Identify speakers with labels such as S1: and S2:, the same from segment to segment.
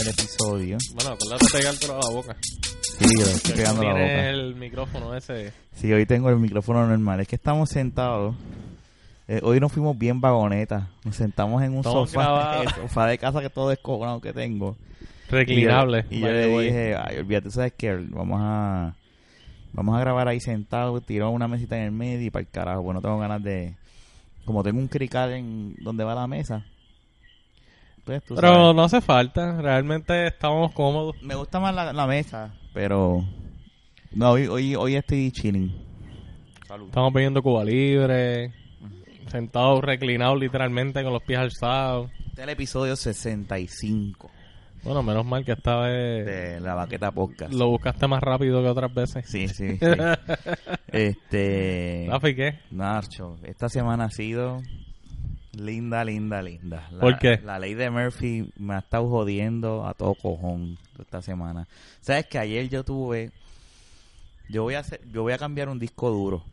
S1: el episodio.
S2: Bueno, acuérdate de pegártelo a la boca.
S1: Sí, estoy pegando la boca.
S2: el micrófono ese.
S1: Sí, hoy tengo el micrófono normal. Es que estamos sentados. Eh, hoy nos fuimos bien vagonetas. Nos sentamos en un
S2: Estamos
S1: sofá, el sofá de casa que todo descojonado que tengo.
S2: Reclinable.
S1: Y yo, y yo
S2: by
S1: le dije, ay, olvídate, ¿sabes qué? Vamos a vamos a grabar ahí sentado, tiró una mesita en el medio y para el carajo, pues no tengo ganas de... Como tengo un crical en donde va la mesa, pues tú
S2: Pero
S1: sabes.
S2: no hace falta. Realmente estamos cómodos.
S1: Me gusta más la, la mesa, pero... No, hoy, hoy, hoy estoy chilling. Salud.
S2: Estamos bebiendo Cuba Libre. Sentados, reclinados literalmente con los pies alzados.
S1: Este es el episodio 65
S2: Bueno, menos mal que esta vez
S1: de la Baqueta Podcast.
S2: lo buscaste más rápido que otras veces.
S1: Sí, sí, sí. este...
S2: Rafi, ¿qué?
S1: Nacho, esta semana ha sido linda, linda, linda. La,
S2: ¿Por qué?
S1: La ley de Murphy me ha estado jodiendo a todo cojón esta semana. Sabes que ayer yo tuve, yo voy a hacer, yo voy a cambiar un disco duro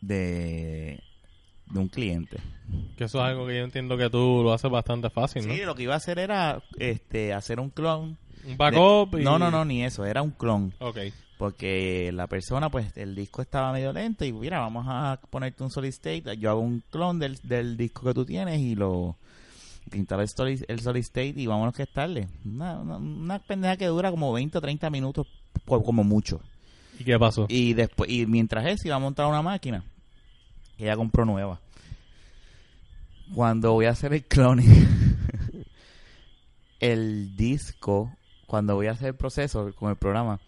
S1: de de un cliente.
S2: Que eso es algo que yo entiendo que tú lo haces bastante fácil, ¿no?
S1: Sí, lo que iba a hacer era este hacer un clon.
S2: Un backup
S1: de-
S2: y...
S1: No, no, no, ni eso, era un clon.
S2: Ok.
S1: Porque la persona, pues, el disco estaba medio lento y mira, vamos a ponerte un solid state. Yo hago un clon del, del disco que tú tienes y lo instalo el solid, el solid state y vámonos que es tarde. Una, una, una pendeja que dura como 20 o 30 minutos, por- como mucho.
S2: ¿Y qué pasó?
S1: Y después, y mientras eso iba a montar una máquina que ella compró nueva. Cuando voy a hacer el cloning, el disco, cuando voy a hacer el proceso con el programa,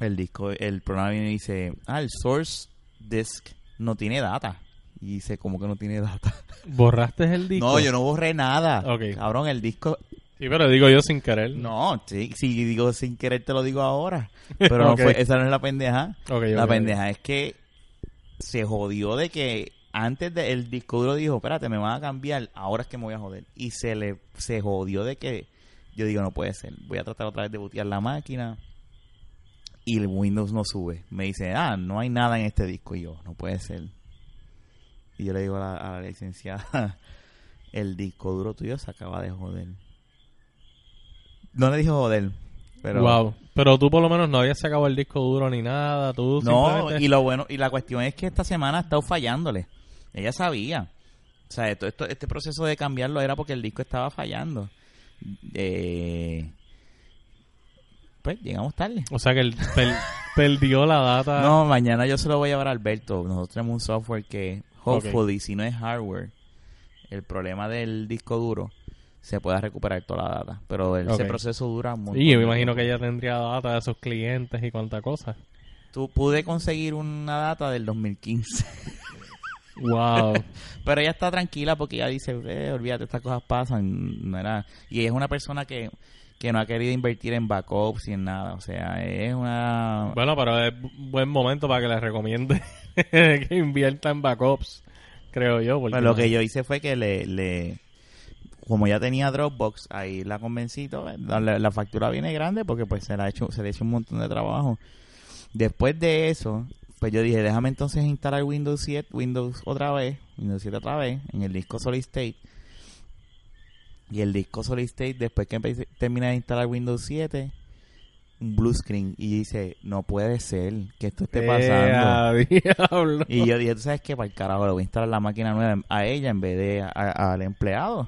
S1: el disco, el programa viene y dice, ah, el source disk no tiene data. Y dice, ¿cómo que no tiene data?
S2: ¿Borraste el disco?
S1: No, yo no borré nada.
S2: Ok.
S1: Cabrón, el disco
S2: Sí, pero digo yo sin querer.
S1: no, sí, si digo sin querer te lo digo ahora. Pero no fue, esa no es la pendeja.
S2: Ok,
S1: la pendeja es que se jodió de que antes del disco duro dijo, espérate, me van a cambiar, ahora es que me voy a joder. Y se le se jodió de que yo digo, no puede ser, voy a tratar otra vez de bootear la máquina. Y el Windows no sube. Me dice, ah, no hay nada en este disco. Y yo, no puede ser. Y yo le digo a la, a la licenciada, el disco duro tuyo se acaba de joder. No le dijo joder, pero...
S2: Wow. Pero tú por lo menos no habías sacado el disco duro ni nada. Tú
S1: No,
S2: simplemente...
S1: y lo bueno, y la cuestión es que esta semana ha estado fallándole. Ella sabía. O sea, esto, esto- este proceso de cambiarlo era porque el disco estaba fallando. Eh, pues llegamos tarde.
S2: O sea que él per- perdió la data.
S1: No, mañana yo se lo voy a llevar a Alberto. Nosotros tenemos un software que, hopefully, si no es hardware, el problema del disco duro, se pueda recuperar toda la data. Pero ese proceso dura montón.
S2: Y yo me imagino que ella tendría data de sus clientes y cuánta cosa.
S1: Tú pude conseguir una data del 2015.
S2: Wow.
S1: Pero ella está tranquila porque ella dice, eh, olvídate, estas cosas pasan. No era... Y ella es una persona que, que no ha querido invertir en backups y en nada. O sea, es una...
S2: bueno, pero es bu- buen momento para que le recomiende que invierta en backups, creo yo. porque
S1: Pues lo que yo hice fue que le... le como ya tenía Dropbox, ahí la convencí, la, la- la factura viene grande porque pues se, la ha hecho, se le ha hecho un montón de trabajo. Después de eso, pues yo dije, déjame entonces instalar Windows 7, Windows otra vez, Windows 7 otra vez, en el disco Solid State. Y el disco Solid State, después que empecé- terminé de instalar Windows 7, un blue screen. Y dice, no puede ser que esto esté pasando.
S2: Eh, diablo.
S1: Y yo dije, ¿tú sabes qué? Para el carajo, le voy a instalar la máquina nueva a ella en vez de a- a- al empleado.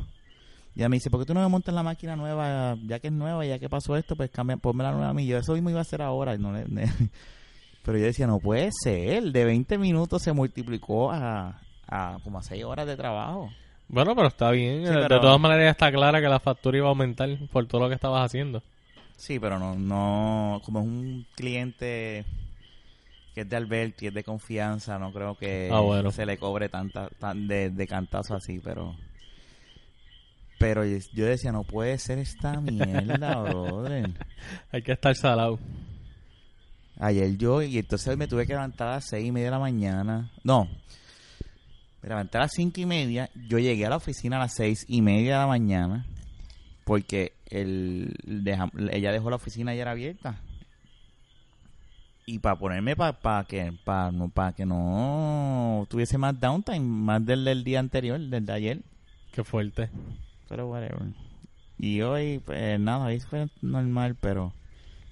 S1: Y ella me dice, ¿por qué tú no me montas la máquina nueva? Ya que es nueva, ya que pasó esto, pues cambia, ponme la nueva a mí. Yo eso mismo iba a hacer ahora. y no le- ne- Pero yo decía, no puede ser. De 20 minutos se multiplicó a, a como a 6 horas de trabajo.
S2: Bueno, pero está bien.
S1: Sí,
S2: De todas maneras está clara que la factura iba a aumentar por todo lo que estabas haciendo.
S1: Sí, pero no, no, como es un cliente que es de Alberti, es de confianza, no creo que
S2: Ah, bueno.
S1: se le cobre tanta, tan de, de cantazo así, pero pero yo yo decía, no puede ser esta mierda, brother.
S2: Hay que estar salado.
S1: Ayer yo, y entonces me tuve que levantar a las seis y media de la mañana. No, me levanté a las cinco y media. Yo llegué a la oficina a las seis y media de la mañana. Porque el, deja- ella dejó la oficina ayer abierta. Y para ponerme para que, para no, pa que no tuviese más downtime, más del, del día anterior, del de ayer.
S2: Qué fuerte.
S1: Pero whatever. Y hoy, pues nada, hoy fue normal, pero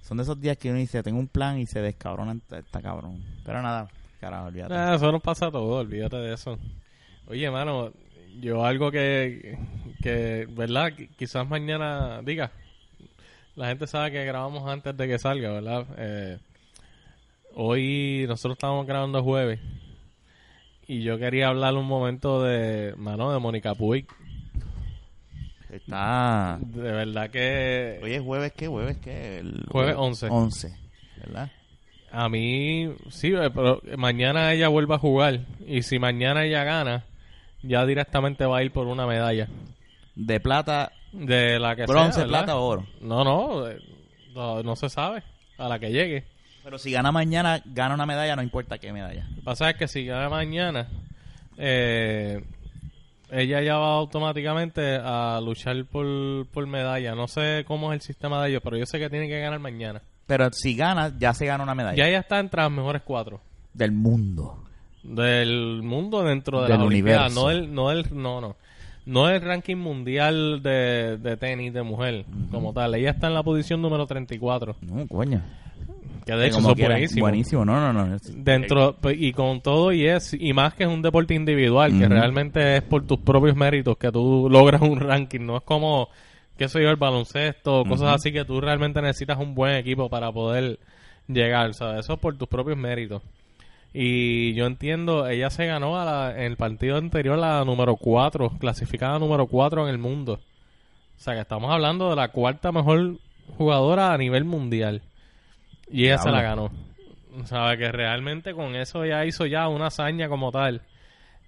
S1: son de esos días que uno dice, tengo un plan y se descabrona, está cabrón. Pero nada, carajo, olvídate.
S2: Eso nos pasa a todos, olvídate de eso. Oye, mano, yo algo que, que ¿verdad? Qu- Quizás mañana diga. La gente sabe que grabamos antes de que salga, ¿verdad? Eh, hoy nosotros estábamos grabando jueves. Y yo quería hablar un momento de, mano, de Mónica Puig.
S1: Está...
S2: De verdad que
S1: Hoy es jueves, ¿qué? ¿Jueves qué? El
S2: Jueves 11.
S1: 11, ¿verdad?
S2: A mí, sí, eh, pero mañana ella vuelve a jugar. Y si mañana ella gana, ya directamente va a ir por una medalla.
S1: De plata,
S2: De la que
S1: bronce, plata o oro.
S2: No, no, eh, no, no se sabe. A la que llegue.
S1: Pero si gana mañana, gana una medalla, no importa qué medalla.
S2: Lo que pasa es que si gana mañana, eh, ella ya va automáticamente a luchar por, por medalla. No sé cómo es el sistema de ellos, pero yo sé que tiene que ganar mañana.
S1: Pero si gana, ya se gana una medalla.
S2: Ya ella está entre las mejores cuatro
S1: Del mundo.
S2: del mundo dentro de
S1: Del
S2: Olimpiadas.
S1: universo.
S2: No del, no del, no, no. No el ranking mundial de, de tenis de mujer como tal. Ella está en la posición número 34.
S1: No, coño.
S2: Que de hecho eso es buenísimo.
S1: Buenísimo, no, no, no.
S2: Dentro pues, y con todo y es y más que es un deporte individual que realmente es por tus propios méritos que tú logras un ranking no es como qué sé yo el baloncesto cosas así que tú realmente necesitas un buen equipo para poder llegar ¿sabes? eso es por tus propios méritos y yo entiendo ella se ganó a la- en el partido anterior la número 4 clasificada número 4 en el mundo o sea que estamos hablando de la cuarta mejor jugadora a nivel mundial y ella se la ganó. Sabe que realmente con eso ya hizo ya una hazaña como tal.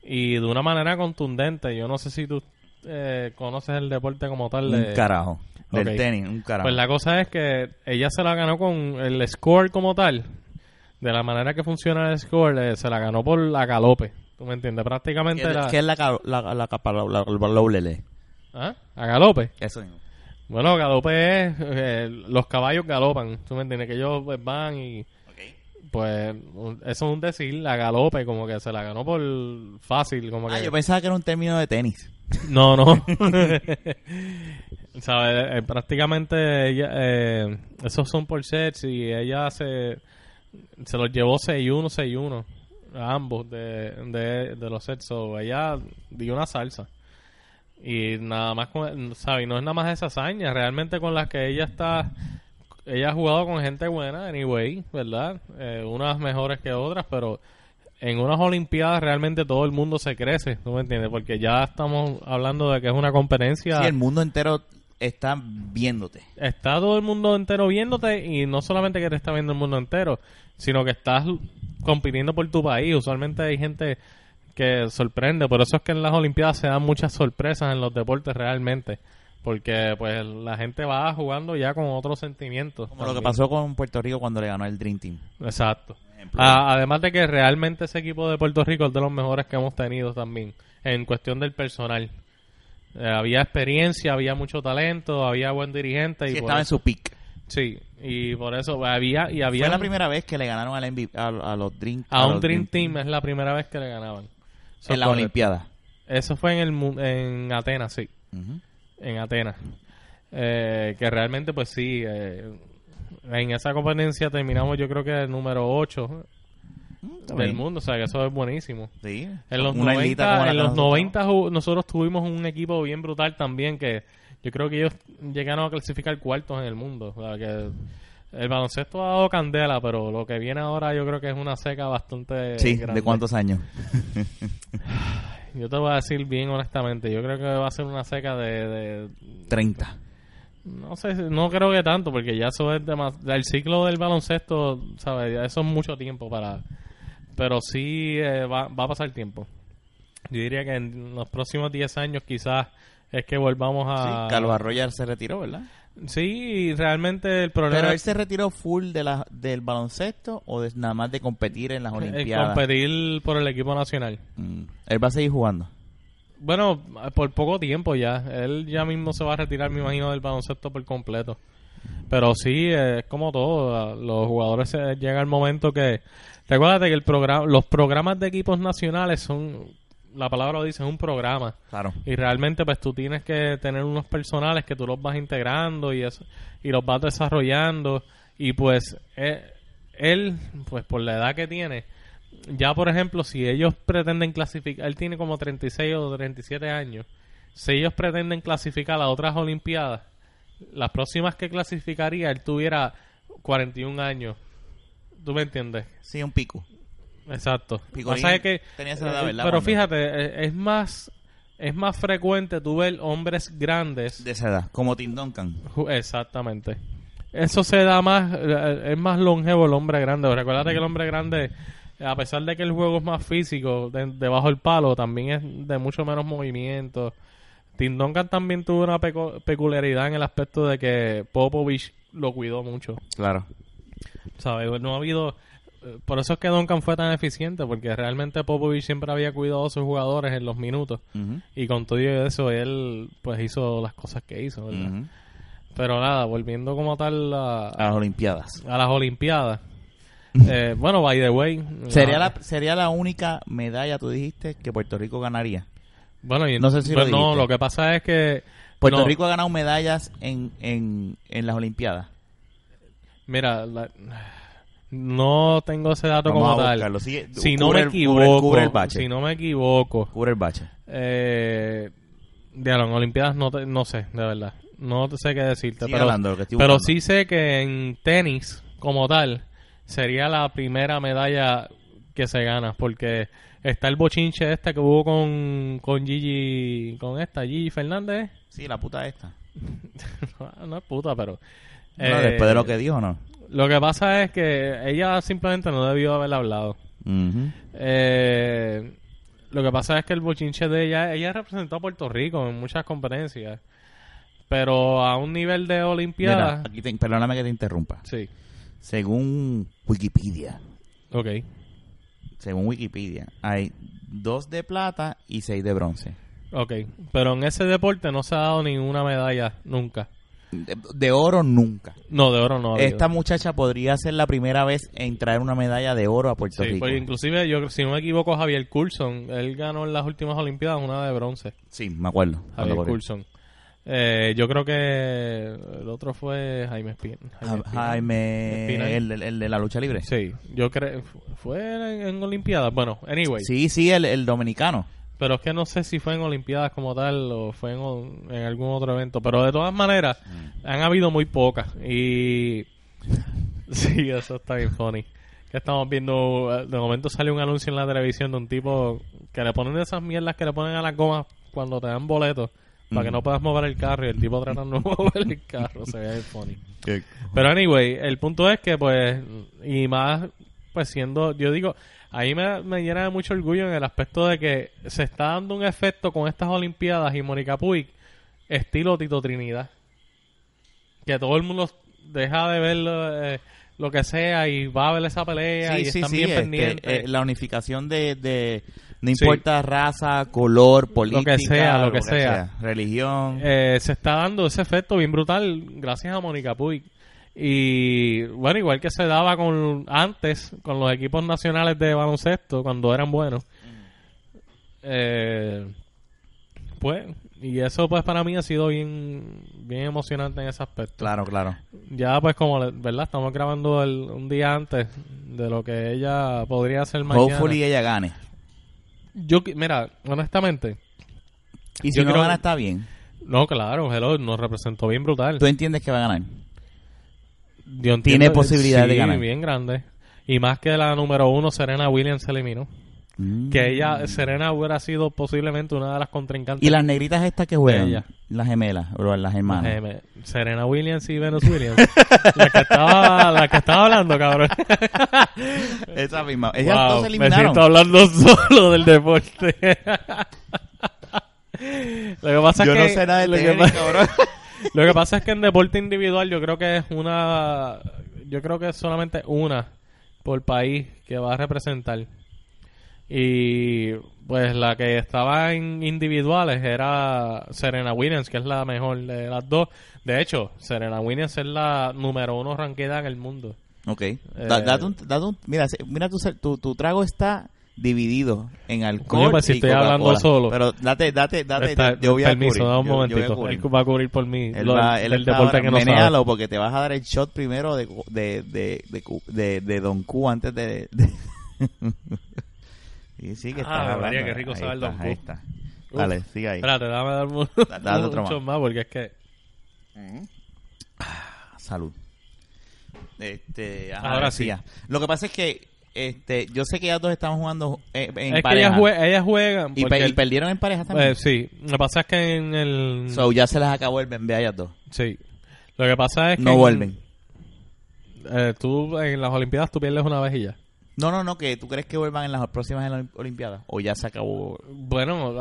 S2: Y de una manera contundente. Yo no sé si tú eh, conoces el deporte como tal.
S1: un
S2: De...
S1: carajo. Del tenis, un carajo.
S2: Pues la cosa es que ella se la ganó con el score como tal. De la manera que funciona el score, eh, se la ganó por la galope. ¿Tú me entiendes? Prácticamente
S1: ¿Qué,
S2: la...
S1: qué es la, la, la la?
S2: ¿Ah? ¿A galope?
S1: Eso mismo.
S2: Bueno, galope es... eh, los caballos galopan. ¿Tú me entiendes? Que ellos pues, van y... Pues un- eso es un decir, la galope, como que se la ganó por fácil, como
S1: Ah,
S2: que...
S1: yo pensaba que era un término de tenis.
S2: No, no. ¿Sabes? Eh, prácticamente ella, eh, esos son por sets y ella se, se los llevó 6-1, 6-1 a ambos de, de, los sets. So, ella dio una salsa. Y nada más, con, ¿sabes? No es nada más esa hazaña, realmente con las que ella está... Ella ha jugado con gente buena, anyway, ¿verdad? Eh, unas mejores que otras, pero en unas Olimpiadas realmente todo el mundo se crece, ¿tú me entiendes? Porque ya estamos hablando de que es una competencia.
S1: Sí, el mundo entero está viéndote.
S2: Está todo el mundo entero viéndote y no solamente que te está viendo el mundo entero, sino que estás compitiendo por tu país. Usualmente hay gente que sorprende, por eso es que en las Olimpiadas se dan muchas sorpresas en los deportes realmente. Porque pues la gente va jugando ya con otros sentimientos.
S1: Como lo que pasó con Puerto Rico cuando le ganó el Dream Team.
S2: Exacto. Ah, además de que realmente ese equipo de Puerto Rico es de los mejores que hemos tenido también, en cuestión del personal. Eh, había experiencia, había mucho talento, había buen dirigente. y
S1: Sí, estaba en su pick.
S2: Sí, y por eso había... Y había
S1: Fue la primera vez que le ganaron al MVP, a, a los Dream
S2: a un
S1: los
S2: Dream Team es la primera vez que le ganaban.
S1: En la. Olimpiada.
S2: Eso fue en, el, en Atenas, sí. En Atenas. Eh, que realmente, pues sí, eh, en esa competencia terminamos yo creo que el número 8
S1: Está
S2: del mundo, o sea que eso es buenísimo.
S1: Sí.
S2: En los
S1: Una islita como
S2: 90,
S1: la
S2: en los
S1: nosotros
S2: 90 ju- nosotros tuvimos un equipo bien brutal también que yo creo que ellos llegaron a clasificar cuartos en el mundo. O sea, que el baloncesto ha dado candela, pero lo que viene ahora yo creo que es una seca bastante
S1: Sí,
S2: grande.
S1: ¿de cuántos años?
S2: Yo te voy a decir bien honestamente, yo creo que va a ser una seca de- de
S1: 30.
S2: No sé, no creo que tanto, porque ya eso es demas- el ciclo del baloncesto, ¿sabes? Ya Eso es mucho tiempo para... Pero sí eh, va, va a pasar tiempo. Yo diría que en los próximos 10 años quizás es que volvamos
S1: Sí,
S2: a...
S1: Carlos Arroyo se retiró, ¿verdad?
S2: Sí, realmente el problema
S1: Pero él se retiró full de la, del baloncesto o de, nada más de competir en las
S2: es
S1: Olimpiadas.
S2: competir por el equipo nacional.
S1: Mm. Él va a seguir jugando.
S2: Bueno, por poco tiempo ya. Él ya mismo se va a retirar, me imagino, del baloncesto por completo. Pero sí, es como todo. Los jugadores eh, llega el momento que... Recuérdate que el programa, los programas de equipos nacionales son la palabra lo dice, es un programa.
S1: Claro.
S2: Y realmente pues tú tienes que tener unos personales que tú los vas integrando y eso y los vas desarrollando y pues eh, él pues por la edad que tiene ya por ejemplo si ellos pretenden clasificar él tiene como 36 o 37 años si ellos pretenden clasificar a otras olimpiadas las próximas que clasificaría él tuviera 41 años ¿tú me entiendes?
S1: Sí, un pico.
S2: Exacto.
S1: Picolín
S2: Pasa es que,
S1: tenía esa edad,
S2: eh,
S1: ¿verdad?
S2: Pero fíjate, eh, es más es más frecuente tú ver hombres grandes.
S1: De esa edad. Como Tim Duncan.
S2: Exactamente. Eso se da más, eh, es más longevo el hombre grande. Recuérdate que el hombre grande, a pesar de que el juego es más físico, de- debajo del palo, también es de mucho menos movimiento. Tim Duncan también tuvo una pecu- peculiaridad en el aspecto de que Popovich lo cuidó mucho.
S1: Claro.
S2: ¿sabes? No ha habido... eh, Por eso es que Duncan fue tan eficiente, porque realmente Popovich siempre había cuidado a sus jugadores en los minutos. Y con todo eso, él pues hizo las cosas que hizo, ¿verdad? Pero nada, volviendo como tal a,
S1: A las Olimpiadas.
S2: a las Olimpiadas. eh, bueno, by the way...
S1: Sería
S2: la-
S1: sería la única medalla, tú dijiste, que Puerto Rico ganaría.
S2: Bueno, y-
S1: no sé si lo
S2: pues no,
S1: dijiste.
S2: lo que pasa es que...
S1: Puerto
S2: no,
S1: Rico ha ganado medallas en, en, en las Olimpiadas.
S2: Mira, la- no tengo ese dato
S1: Vamos
S2: como
S1: a
S2: tal.
S1: Sigue-
S2: Si no me
S1: el-
S2: equivoco,
S1: cubre el bache.
S2: si no me equivoco,
S1: Cubre el bache.
S2: Eh, Olimpiadas no, te- no sé, de verdad. No sé qué decirte.
S1: Sigue
S2: pero
S1: hablando,
S2: pero
S1: buscando.
S2: sí sé que en tenis, como tal, sería la primera medalla que se gana. Porque está el bochinche este que hubo con, con Gigi, con esta, Gigi Fernández.
S1: Sí, la puta esta.
S2: no es puta, pero...
S1: No,
S2: eh,
S1: después de lo que dijo, ¿no?
S2: Lo que pasa es que ella simplemente no debió haber hablado. Eh, lo que pasa es que el bochinche de ella, ella representó a Puerto Rico en muchas competencias, pero a un nivel de
S1: Mira,
S2: Olimpiada,
S1: aquí te- perdóname que te interrumpa.
S2: sí,
S1: Según Wikipedia,
S2: ok,
S1: según Wikipedia, hay dos de plata y seis de bronce.
S2: ok, pero en ese deporte no se ha dado ninguna medalla nunca,
S1: De, de oro nunca.
S2: no de oro no. ha.
S1: Esta muchacha podría ser la primera vez en traer una medalla de oro a Puerto
S2: Sí,
S1: Rico.
S2: pues inclusive yo si no me equivoco Javier Coulson, él ganó en las últimas Olimpiadas una de bronce,
S1: Sí, me acuerdo.
S2: Javier. Coulson. Eh, yo creo que el otro fue Jaime Espina.
S1: Ja-
S2: Espina.
S1: Jaime,
S2: Espina.
S1: el, el- el de la lucha libre.
S2: Sí, yo creo fue en, en Olimpiadas. Bueno, anyway.
S1: Sí, sí, el, el dominicano.
S2: Pero es que no sé si fue en Olimpiadas como tal o fue en, en algún otro evento. Pero de todas maneras, han habido muy pocas. Y. sí, eso está bien funny. Que estamos viendo. De momento sale un anuncio en la televisión de un tipo que le ponen esas mierdas que le ponen a las gomas cuando te dan boletos. Para que no puedas mover el carro y el tipo tratando de mover el carro. Se ve funny. Pero anyway, el punto es que pues, y más, pues siendo, yo digo, ahí me, me llena de mucho orgullo en el aspecto de que se está dando un efecto con estas Olimpiadas y Mónica Puig, estilo Tito Trinidad. Que todo el mundo deja de ver lo, eh, lo que sea y va a ver esa pelea y
S1: Sí, sí,
S2: están
S1: sí.
S2: bien
S1: este,
S2: pendientes.
S1: eh, la unificación de, de no
S2: Sí.
S1: importa raza, color, política,
S2: sea, lo que sea.
S1: religión.
S2: Eh, se está dando ese efecto bien brutal gracias a Mónica Puig. Y bueno, igual que se daba con antes con los equipos nacionales de baloncesto cuando eran buenos. Eh, pues, y eso pues para mí ha sido bien bien emocionante en ese aspecto.
S1: Claro, claro.
S2: Ya pues como, ¿verdad? Estamos grabando el, un día antes de lo que ella podría hacer mañana.
S1: Hopefully ella gane.
S2: Yo, mira, honestamente,
S1: Y si
S2: Yo
S1: no
S2: creo-
S1: gana, está bien.
S2: no, claro, Hello nos representó bien brutal.
S1: ¿Tú entiendes que va a ganar?
S2: Yo entiendo-
S1: Tiene posibilidad de ganar.
S2: bien grande. Y más que la número uno, Serena Williams se eliminó.
S1: Mm.
S2: Que ella, Serena hubiera sido posiblemente una de las contrincantes.
S1: ¿Y las negritas estas que juegan?
S2: Ella.
S1: Las gemelas, las hermanas.
S2: Me- Serena Williams y Venus Williams. la, que estaba, la que estaba hablando, cabrón.
S1: Esa misma. Ellas
S2: Wow,
S1: dos se
S2: me
S1: eliminaron.
S2: siento hablando solo del deporte. lo que pasa
S1: Yo
S2: es
S1: no
S2: que,
S1: sé nada de
S2: lo que
S1: tenis,
S2: pa-
S1: cabrón.
S2: Lo que pasa es que en deporte individual yo creo que es una... Yo creo que es solamente una por país que va a representar. Y pues la que estaba en individuales era Serena Williams, que es la mejor de las dos. De hecho, Serena Williams es la número uno ranqueada en el mundo.
S1: Ok. Da- date un, date un- mira, mira tu, tu, tu trago está dividido en alcohol
S2: Coño, pues si
S1: y
S2: estoy hablando solo.
S1: Pero date, date, date,
S2: Está-
S1: yo voy a
S2: permiso,
S1: cubrir.
S2: da un
S1: yo- a
S2: momentito. Él va a cubrir por mí
S1: Él
S2: lo-
S1: va, él
S2: el deporte que no sabe.
S1: porque te vas a dar el shot primero de, de, de, de, de Don Q antes de... sí, sí, que
S2: Ah. María, qué rico
S1: Ahí
S2: sabe el Don
S1: Ahí está.
S2: Uf.
S1: Dale, sigue ahí.
S2: Espérate, dame dar un,
S1: dale otro
S2: mucho
S1: más.
S2: más porque es que...
S1: Salud. Este, ajá,
S2: Ahora
S1: decía. Lo que pasa es que este, yo sé que ya todos estamos jugando eh, en
S2: es que
S1: pareja.
S2: ellas, jue- ellas juegan...
S1: y, pe- y perdieron en pareja también.
S2: eh, sí, lo que pasa es que en el...
S1: so, ya se les acabó el bebé a ellas dos.
S2: sí. Lo que pasa es que...
S1: No
S2: en-
S1: vuelven.
S2: eh, tú en las Olimpiadas tú pierdes una vez y ya.
S1: No, no, no, que tú crees que vuelvan en las próximas en las Olimpiadas. O ya se acabó.
S2: Bueno,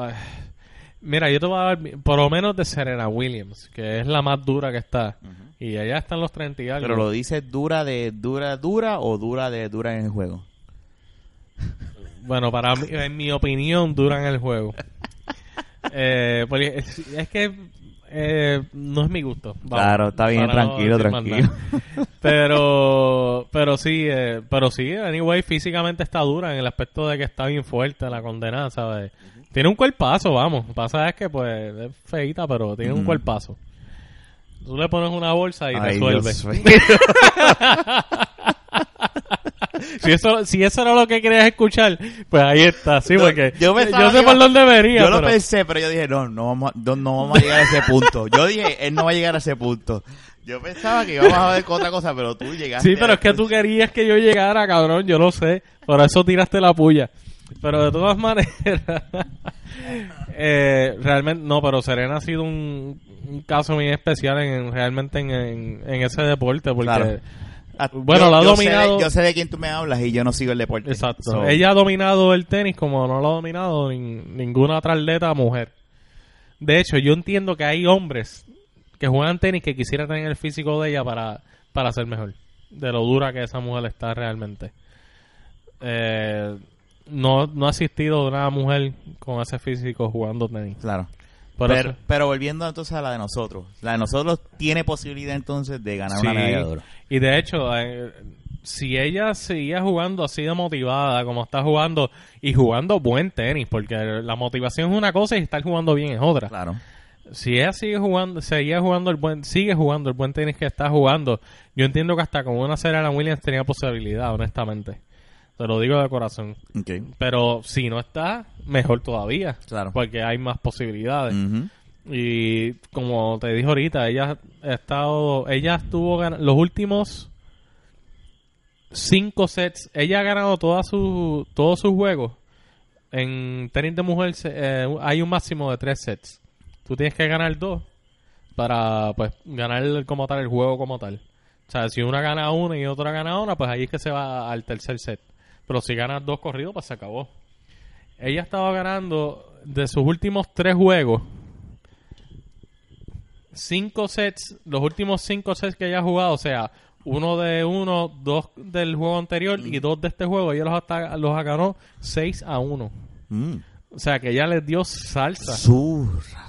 S2: mira, yo te voy a dar por lo menos de Serena Williams, que es la más dura que está. Y allá están los 30 y algo.
S1: Pero lo dices dura de dura, dura o dura de dura en el juego.
S2: Bueno, para mí, en mi opinión, duran el juego. eh, porque es, es que eh, no es mi gusto. Vamos,
S1: Claro, está bien,
S2: no
S1: tranquilo, tranquilo.
S2: Pero, pero sí, eh, pero sí, anyway, físicamente está dura en el aspecto de que está bien fuerte la condenada, ¿sabes? Tiene un cuerpazo, vamos. Lo que pasa es que, pues, es feita, pero tiene un cuerpazo. Tú le pones una bolsa y
S1: Ay,
S2: resuelve. Si eso si eso era lo que querías escuchar, pues ahí está, sí,
S1: No,
S2: porque
S1: yo
S2: yo, sé por dónde venía.
S1: Yo lo pensé, pero yo dije, no, no vamos, a, no, no vamos a llegar a ese punto. Yo dije, él no va a llegar a ese punto. Yo pensaba que íbamos a ver con otra cosa, pero tú llegaste.
S2: Sí, pero es que tú querías que yo llegara, cabrón, yo lo sé. Por eso tiraste la puya. Pero de todas maneras, eh, realmente, no, pero Serena ha sido un, un caso muy especial en, realmente en, en, en ese deporte, porque...
S1: Claro.
S2: Bueno,
S1: yo-
S2: lo ha
S1: yo sé de-
S2: dominado-
S1: yo sé de quién tú me hablas y yo no sigo el deporte.
S2: Exacto.
S1: So,
S2: Ella ha dominado el tenis como no lo ha dominado nin- ninguna otra atleta mujer. De hecho, yo entiendo que hay hombres que juegan tenis que quisieran tener el físico de ella para, para ser mejor. De lo dura que esa mujer está realmente. Eh, no, no ha existido una mujer con ese físico jugando tenis.
S1: Claro. Pero, pero volviendo entonces a la de nosotros. La de nosotros tiene posibilidad entonces de ganar una
S2: Sí.
S1: medalla de oro.
S2: Y de hecho, eh, si ella seguía jugando así de motivada como está jugando y jugando buen tenis, porque la motivación es una cosa y estar jugando bien es otra.
S1: Claro.
S2: Si ella sigue jugando, seguía jugando el buen, sigue jugando el buen tenis que está jugando, yo entiendo que hasta con una Serena Williams tenía posibilidad, honestamente. Te lo digo de corazón. Pero si no está, mejor todavía.
S1: Claro.
S2: Porque hay más posibilidades. Y como te dije ahorita, ella ha estado, ella estuvo los últimos cinco sets, ella ha ganado todas sus todos sus juegos. En tenis de mujer eh, hay un máximo de tres sets. Tú tienes que ganar dos para pues ganar como tal el juego como tal. O sea, si una gana una y otra gana una, pues ahí es que se va al tercer set. Pero si ganas dos corridos, pues se acabó. Ella estaba ganando de sus últimos tres juegos cinco sets, los últimos cinco sets que ella ha jugado, o sea, uno de uno, dos del juego anterior y dos de este juego, ella los, hasta, los ganó 6 a 1.
S1: Mm.
S2: O sea, que ella les dio salsa.
S1: Zurras.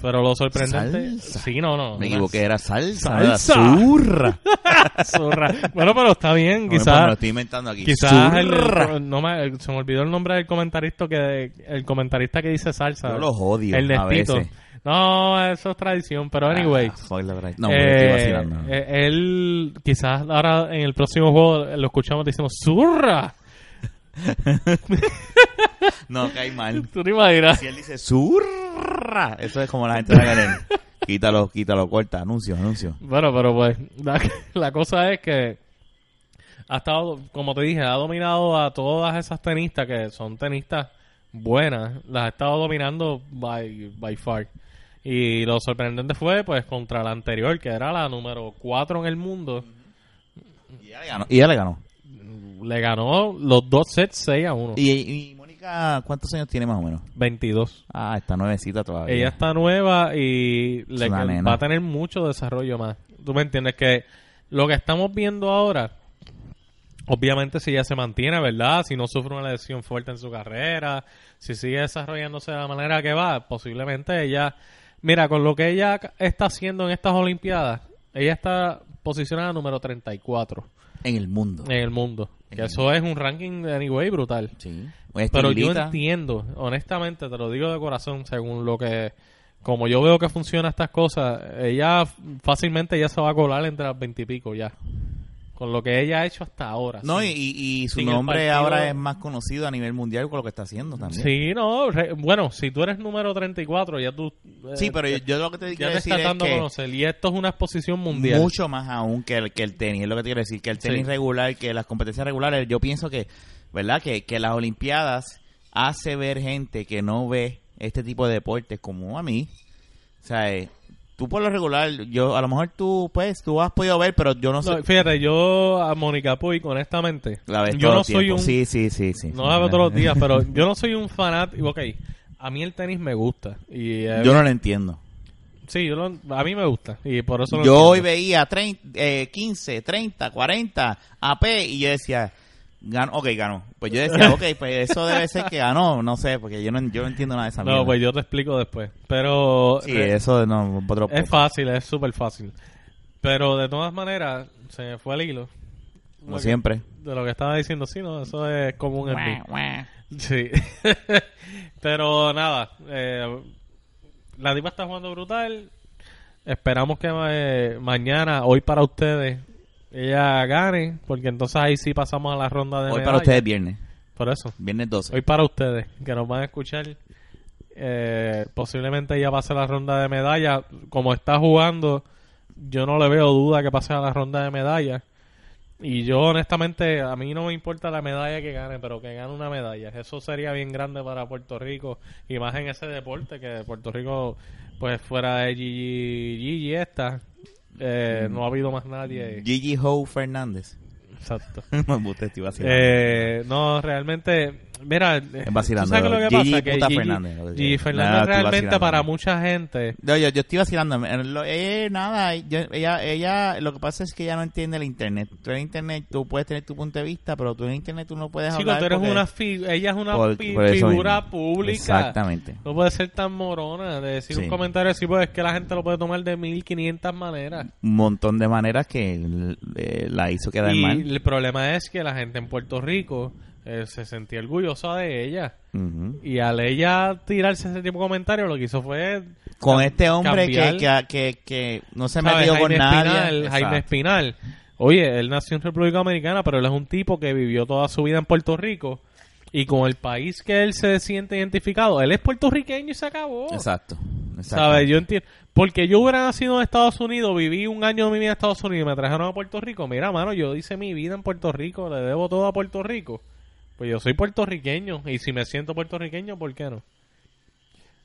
S2: Pero lo sorprendente...
S1: Salsa.
S2: Sí, no, no.
S1: Me equivoqué, era salsa.
S2: Salsa.
S1: zurra.
S2: Bueno, pero está bien,
S1: No, me
S2: quizás...
S1: lo estoy inventando aquí.
S2: Quizás el- no me, se me olvidó el nombre del comentarista que el comentarista que dice salsa.
S1: Yo los odio
S2: El
S1: a
S2: Nestito.
S1: veces.
S2: No, eso es tradición, pero anyway.
S1: Ah. No, me estoy
S2: Eh, eh, él quizás ahora en el próximo juego lo escuchamos diciendo ¡Zurra!
S1: No, cae mal.
S2: ¿Tú te imaginas?
S1: Si él dice zurra, eso es como la gente de Belén. Quítalo, quítalo, corta, anuncio, anuncio.
S2: Bueno, pero pues la, la cosa es que ha estado, como te dije, ha dominado a todas esas tenistas que son tenistas buenas, las ha estado dominando by, by far. Y lo sorprendente fue pues contra la anterior, que era la número 4 en el mundo,
S1: Y ella le ganó. Y ella le ganó.
S2: le ganó los dos sets 6 a 1.
S1: Y, y ¿cuántos años tiene más o menos?
S2: 22.
S1: Ah, está nuevecita todavía.
S2: Ella está nueva y le va a tener mucho desarrollo más. Tú me entiendes que lo que estamos viendo ahora, obviamente si ella se mantiene, ¿verdad? Si no sufre una lesión fuerte en su carrera, si sigue desarrollándose de la manera que va, posiblemente ella, mira, con lo que ella está haciendo en estas Olimpiadas, ella está posicionada número 34.
S1: En el mundo.
S2: en el mundo. Que eso es un ranking, anyway, brutal.
S1: Sí.
S2: Pero yo entiendo, honestamente, te lo digo de corazón, según lo que, como yo veo que funcionan estas cosas, ella fácilmente ya se va a colar entre las veintipico ya. Con lo que ella ha hecho hasta ahora.
S1: No, y,
S2: sí.
S1: y- y su
S2: Sin
S1: nombre
S2: partido-
S1: ahora es más conocido a nivel mundial con lo que está haciendo también.
S2: Sí, no, re- bueno, si tú eres número 34, ya tú... eh,
S1: Sí, pero yo, yo lo que te quiero decir es que
S2: conocer. Y esto es una exposición mundial.
S1: mucho más aún que el, que el tenis, es lo que te quiero decir, que el tenis
S2: Sí.
S1: regular, que las competencias regulares, yo pienso que, ¿verdad? Que, que las Olimpiadas hace ver gente que no ve este tipo de deportes como a mí. O sea, eh, tú por lo regular, yo a lo mejor tú, pues, tú has podido ver, pero yo no sé.
S2: No, fíjate, yo a Mónica Puig, honestamente,
S1: la ves
S2: yo no soy un...
S1: Sí, sí, sí, sí.
S2: No la veo todos los días, pero yo no soy un fanático. Ok, a mí el tenis me gusta. Y, eh,
S1: Yo no lo entiendo.
S2: Sí, yo lo- a mí me gusta. Y por eso
S1: Yo hoy
S2: entiendo.
S1: veía 30, eh, 15, 30, 40 AP y yo decía, ganó, ok, ganó. Pues yo decía, ok, pues eso debe ser que ganó, no sé, porque yo no, yo no entiendo nada de esa mierda.
S2: No, pues yo te explico después. Pero
S1: Sí,
S2: re-
S1: eso no, otro
S2: es fácil, es súper fácil. Pero de todas maneras, se me fue el hilo.
S1: como
S2: que-
S1: siempre.
S2: De lo que estaba diciendo, sí, no, eso es común en mí. Sí. Pero nada, eh, la diva está jugando brutal. Esperamos que eh, mañana, hoy para ustedes, ella gane, porque entonces ahí sí pasamos a la ronda de
S1: Hoy para ustedes viernes,
S2: Por eso.
S1: viernes 12.
S2: Hoy para ustedes, que nos van a escuchar, eh, posiblemente ella pase la ronda de medalla. Como está jugando, yo no le veo duda que pase a la ronda de medalla. Y yo, honestamente, a mí no me importa la medalla que gane, pero que gane una medalla. Eso sería bien grande para Puerto Rico, y más en ese deporte, que Puerto Rico, pues fuera de Gigi, Gigi esta, eh, no ha habido más nadie.
S1: Gigi Ho Fernández.
S2: Exacto. Eh, no, realmente, mira,
S1: Es vacilando.
S2: ¿tú sabes lo que
S1: Gigi
S2: pasa? Que
S1: puta
S2: Gigi,
S1: Fernández, lo que
S2: Gigi
S1: digo.
S2: Fernández
S1: Nada, estoy
S2: realmente para mucha gente,
S1: No, yo, yo estoy vacilando. Eh, eh, nada, yo- ella, ella, lo que pasa es que ella no entiende el internet. Tú en internet, tú puedes tener tu punto de vista, pero tú en internet tú no puedes
S2: chico,
S1: hablar.
S2: tú eres una fi- ella es una
S1: por-
S2: fi-
S1: por eso
S2: figura
S1: mismo.
S2: pública.
S1: Exactamente.
S2: No puede ser tan morona de decir
S1: Sí.
S2: un comentario así, pues es que la gente lo puede tomar de 1500 maneras.
S1: Un montón de maneras que eh, la hizo quedar
S2: Y
S1: mal.
S2: el problema es que la gente en Puerto Rico eh, se sentía orgullosa de ella. Y al ella tirarse ese tipo de comentarios, lo que hizo fue
S1: Con este hombre que, que, que, que no se
S2: ¿sabes?
S1: metió con
S2: Jaime
S1: nadie.
S2: Espinal,
S1: Exacto.
S2: Jaime Espinal. Oye, él nació en República Dominicana, pero él es un tipo que vivió toda su vida en Puerto Rico. Y con el país que él se siente identificado, él es puertorriqueño y se acabó.
S1: Exacto. exacto.
S2: ¿Sabes? Yo entiendo. Porque yo hubiera nacido en Estados Unidos, viví un año de mi vida en Estados Unidos y me trajeron a Puerto Rico. Mira, mano, yo hice mi vida en Puerto Rico, le debo todo a Puerto Rico. Pues yo soy puertorriqueño y si me siento puertorriqueño, ¿por qué no?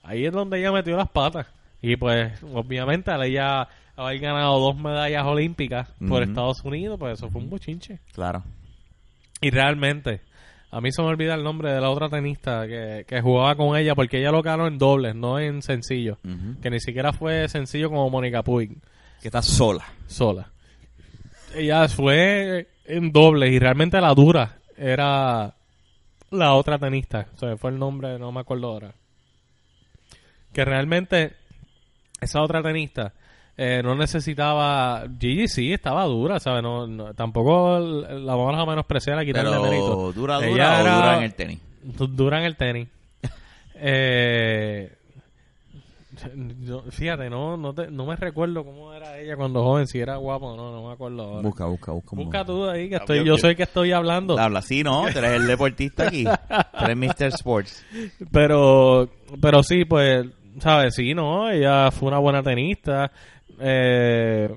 S2: Ahí es donde ella metió las patas. Y pues, obviamente, al ella haber ganado dos medallas olímpicas por. Estados Unidos, pues eso fue un bochinche.
S1: Claro.
S2: Y realmente, a mí se me olvida el nombre de la otra tenista que, que jugaba con ella porque ella lo ganó en dobles, no en sencillo. Que ni siquiera fue sencillo como Mónica Puig,
S1: Que está sola.
S2: sola. Ella fue en dobles y realmente la dura era la otra tenista. O sea, fue el nombre, no me acuerdo ahora. Que realmente esa otra tenista eh, no necesitaba... Gigi sí, estaba dura, ¿sabes? No, no- tampoco la vamos a menospreciar a quitarle
S1: Pero
S2: mérito.
S1: dura, dura
S2: Ella
S1: o
S2: era-
S1: dura en el tenis.
S2: Du- dura en el tenis. eh, yo- fíjate, no, no, te- no me recuerdo cómo era ella cuando joven, si era guapa o no, no me acuerdo ahora.
S1: Busca, busca, busca.
S2: Busca tú ahí, que
S1: Ah,
S2: estoy,
S1: yo-
S2: el que estoy hablando.
S1: Habla, sí, ¿no? Tú eres el deportista aquí. Tú eres Mr. Sports.
S2: Pero, pero sí, pues, ¿sabes? Sí, no, ella fue una buena tenista. Eh,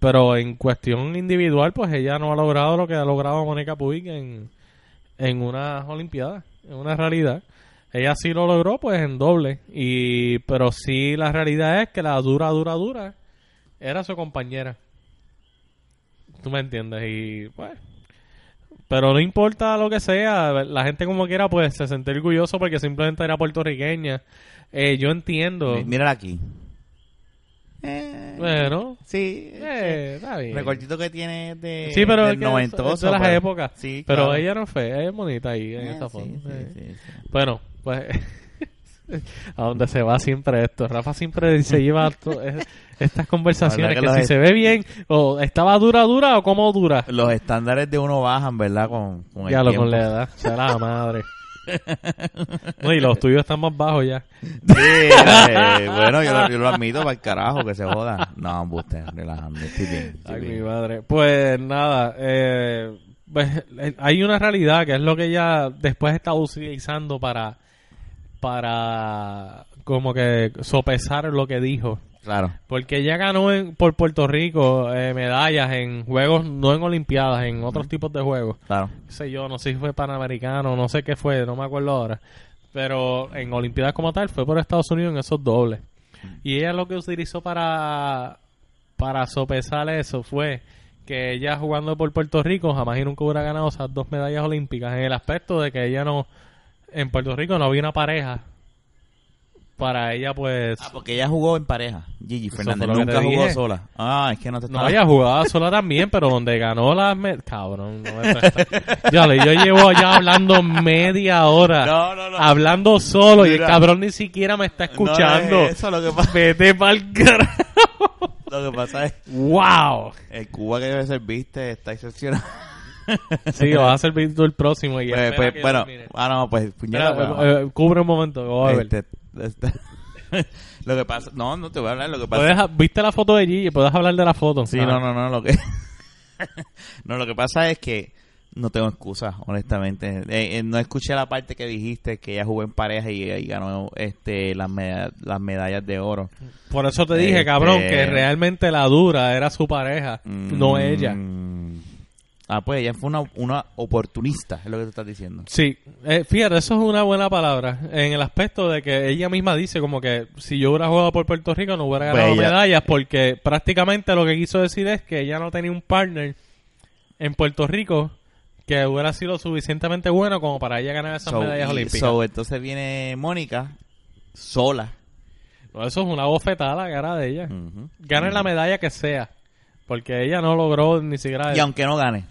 S2: pero en cuestión individual, pues ella no ha logrado lo que ha logrado Mónica Puig en, en unas Olimpiadas, en una realidad. Ella sí lo logró, pues en doble. Y, pero sí, la realidad es que la dura, dura, dura era su compañera. Tú me entiendes, y pues. Pero no importa lo que sea, la gente como quiera, pues se siente orgulloso porque simplemente era puertorriqueña. Eh, yo entiendo.
S1: Mírala aquí. Eh,
S2: Bueno,
S1: sí.
S2: eh, está
S1: El
S2: bien.
S1: recortito que tiene de,
S2: Sí, pero
S1: del
S2: es
S1: noventoso.
S2: de las épocas.
S1: Sí,
S2: Pero
S1: claro.
S2: ella no fea, ella es bonita ahí en
S1: Eh,
S2: esta
S1: sí,
S2: foto.
S1: sí, sí, sí.
S2: Bueno, pues a donde se va siempre esto. Rafa siempre se lleva to- es- estas conversaciones que, si se ve bien, o estaba dura, dura, o cómo dura.
S1: Los estándares de uno bajan, ¿verdad? Con, con el
S2: Ya lo
S1: tiempo.
S2: con la edad, será la madre. No, y los tuyos están más bajos ya.
S1: Sí, eh, bueno, yo lo, yo lo admito para el carajo, que se joda. No, embuste, relajando, estoy bien. estoy
S2: Ay,
S1: bien.
S2: mi madre. Pues nada, eh, pues, eh, hay una realidad que es lo que ella después está utilizando para, para como que sopesar lo que dijo.
S1: Claro,
S2: Porque ella ganó en- por Puerto Rico eh, medallas en juegos, no en Olimpiadas, en otros tipos de juegos.
S1: claro.
S2: Qué sé yo, no sé si fue Panamericano, no sé qué fue, no me acuerdo ahora. Pero en Olimpiadas como tal fue por Estados Unidos en esos dobles. Y ella lo que utilizó para, para sopesar eso fue que ella jugando por Puerto Rico jamás y nunca hubiera ganado esas dos medallas olímpicas en el aspecto de que ella no, en Puerto Rico no había una pareja para ella pues...
S1: Ah, porque ella jugó en pareja, Gigi Fernández. Nunca jugó
S2: dije.
S1: sola. Ah, es que no te
S2: No,
S1: estaba...
S2: ella jugaba sola también, pero donde ganó las... me- Cabrón, no me presta. Ya, le- yo llevo ya hablando media hora.
S1: No, no, no.
S2: Hablando solo y el cabrón ni siquiera me está escuchando.
S1: No es eso, lo que pasa,
S2: Vete pa'l carajo.
S1: lo que pasa es
S2: ¡Wow!
S1: el Cuba que debe ser viste está excepcional.
S2: Sí, vas a servir tú el próximo. Y
S1: Pues, pues, bueno, ah, no, pues,
S2: Espera,
S1: pero-
S2: eh, eh, cubre un momento, a ver.
S1: este, este- lo que pasa, no, no te voy a hablar, lo que pasa
S2: ¿Viste la foto de Gigi? Puedes hablar de la foto.
S1: Sí,
S2: Ah.
S1: no, no, no, lo que No, lo que pasa es que no tengo excusa, honestamente. Eh, eh, no escuché la parte que dijiste que ella jugó en pareja y, y ganó este las, las medallas de oro.
S2: Por eso te dije,
S1: Este-
S2: cabrón, que realmente la dura era su pareja, no
S1: Mm,
S2: ella.
S1: Ah, pues ella fue una, una oportunista, es lo que tú estás diciendo.
S2: Sí, eh, fíjate, eso es una buena palabra. En el aspecto de que ella misma dice como que si yo hubiera jugado por Puerto Rico no hubiera ganado
S1: Pues ella-
S2: medallas porque prácticamente lo que quiso decir es que ella no tenía un partner en Puerto Rico que hubiera sido suficientemente bueno como para ella ganar esas
S1: So,
S2: medallas
S1: y-
S2: olímpicas.
S1: so, entonces viene Mónica sola.
S2: No, eso es una bofetada a la cara de ella. Gane la medalla que sea. Porque ella no logró ni siquiera...
S1: Y aunque no gane.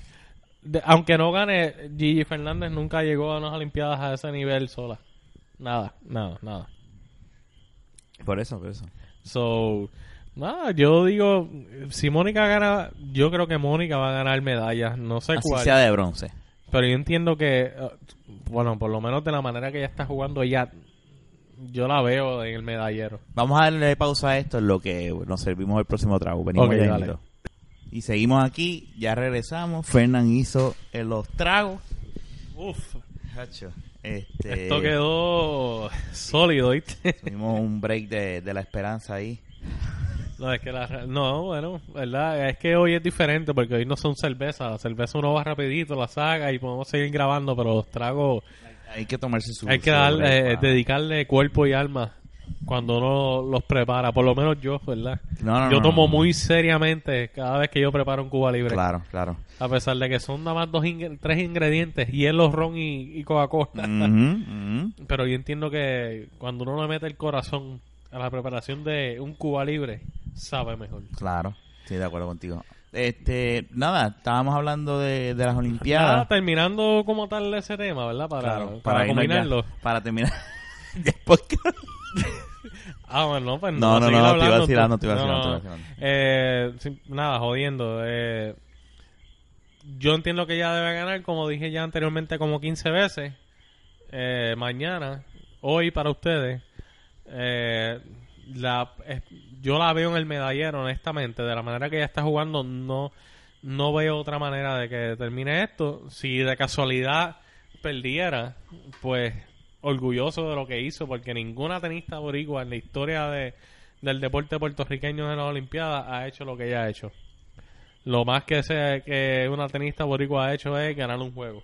S2: De- aunque no gane, Gigi Fernández nunca llegó a unas Olimpiadas a ese nivel sola. Nada, nada, nada.
S1: Por eso, por eso.
S2: So, nada, yo digo, si Mónica gana, yo creo que Mónica va a ganar medallas, no sé
S1: Así
S2: cuál.
S1: sea de bronce.
S2: Pero yo entiendo que, eh, bueno, por lo menos de la manera que ella está jugando, ella, yo la veo en el medallero.
S1: Vamos a darle pausa a esto en lo que nos servimos el próximo trago. Venimos
S2: Ok,
S1: ya
S2: dale.
S1: mismito. Y seguimos aquí, ya regresamos. Fernán hizo eh, los tragos.
S2: Uf,
S1: Este,
S2: esto quedó sólido, ¿viste?
S1: Tuvimos un break de, de la esperanza ahí.
S2: No, es que la, no, bueno, verdad, es que hoy es diferente porque hoy no son cervezas, la cerveza uno va rapidito, la saca y podemos seguir grabando, pero los tragos
S1: Hay que tomarse su
S2: hay que darle, eh, dedicarle cuerpo y alma cuando uno los prepara, por lo menos yo, ¿verdad?
S1: No, no,
S2: yo tomo
S1: no.
S2: muy seriamente cada vez que yo preparo un Cuba Libre,
S1: Claro, claro.
S2: a pesar de que son nada más dos ing- tres ingredientes, hielo, ron y, y Coca-Cola. Pero yo entiendo que cuando uno le mete el corazón a la preparación de un Cuba Libre, sabe mejor.
S1: Claro, estoy de acuerdo contigo. Este, nada, estábamos hablando de, de las
S2: Nada,
S1: Olimpiadas.
S2: terminando como tal ese tema, ¿verdad? Para,
S1: Claro,
S2: para,
S1: ya,
S2: combinarlo.
S1: para terminar. Ya, ¿por qué?
S2: Ah, bueno, no, pues
S1: No, no,
S2: seguir
S1: no, te iba vacilando, te iba
S2: no,
S1: vacilando,
S2: no,
S1: vacilando.
S2: Eh, sí, nada, jodiendo. Eh, yo entiendo que ella debe ganar, como dije ya anteriormente, como 15 veces. Eh, mañana, hoy para ustedes. Eh, la, yo la veo en el medallero, honestamente. De la manera que ella está jugando, no, no veo otra manera de que termine esto. Si de casualidad perdiera, pues orgulloso de lo que hizo, porque ninguna tenista boricua en la historia de, del deporte puertorriqueño en las Olimpiadas ha hecho lo que ella ha hecho. Lo más que, se, que una tenista boricua ha hecho es ganar un juego.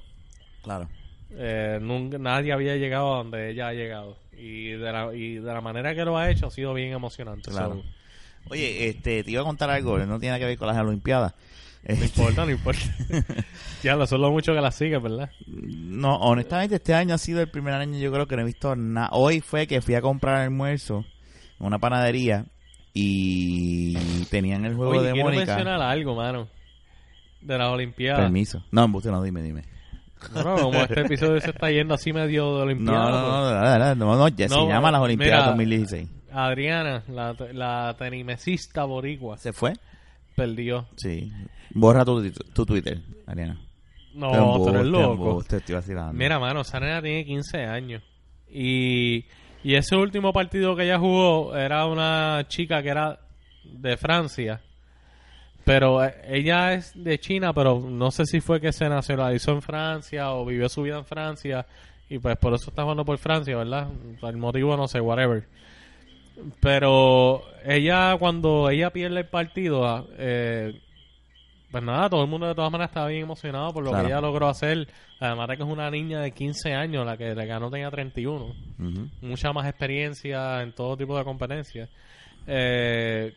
S1: Claro.
S2: Eh, nunca- nadie había llegado a donde ella ha llegado. Y de, la, y de la manera que lo ha hecho ha sido bien emocionante.
S1: Claro.
S2: So,
S1: Oye, este, te iba a contar algo, no tiene que ver con las Olimpiadas.
S2: No
S1: Este,
S2: importa, no importa. ya, lo son lo mucho que la sigue, ¿verdad?
S1: no, honestamente este año ha sido el primer año yo creo que no he visto nada. Hoy fue que fui a comprar almuerzo en una panadería y tenían el juego
S2: Oye,
S1: de
S2: quiero
S1: Mónica.
S2: mencionar algo, mano. De las Olimpiadas.
S1: Permiso. No, usted no, dime, dime.
S2: Bueno, como este episodio se está yendo así medio de
S1: No,
S2: Olimpiada.
S1: no,
S2: pues,
S1: no, no, no, no, no, ya se
S2: No,
S1: llama las Olimpiadas
S2: mira.
S1: 2016.
S2: Adriana, la, la tenimesista boricua,
S1: ¿Se fue?
S2: Perdió.
S1: Sí. Borra tu, tu Twitter, Ariana.
S2: No,
S1: Te
S2: tú eres loco.
S1: embuste, estoy vacilando.
S2: Mira, mano, esa nena tiene 15 años. Y, y ese último partido que ella jugó era una chica que era de Francia. Pero eh, ella es de China, pero no sé si fue que se nacionalizó en Francia o vivió su vida en Francia. Y pues por eso está jugando por Francia, ¿verdad? El motivo no sé, whatever. Pero ella, cuando ella pierde el partido, ah, eh, pues nada, todo el mundo de todas maneras estaba bien emocionado por lo
S1: Claro.
S2: que ella logró hacer. Además de que es una niña de 15 años, la que le ganó tenía 31.
S1: Ujú.
S2: Mucha más experiencia en todo tipo de competencias. Eh,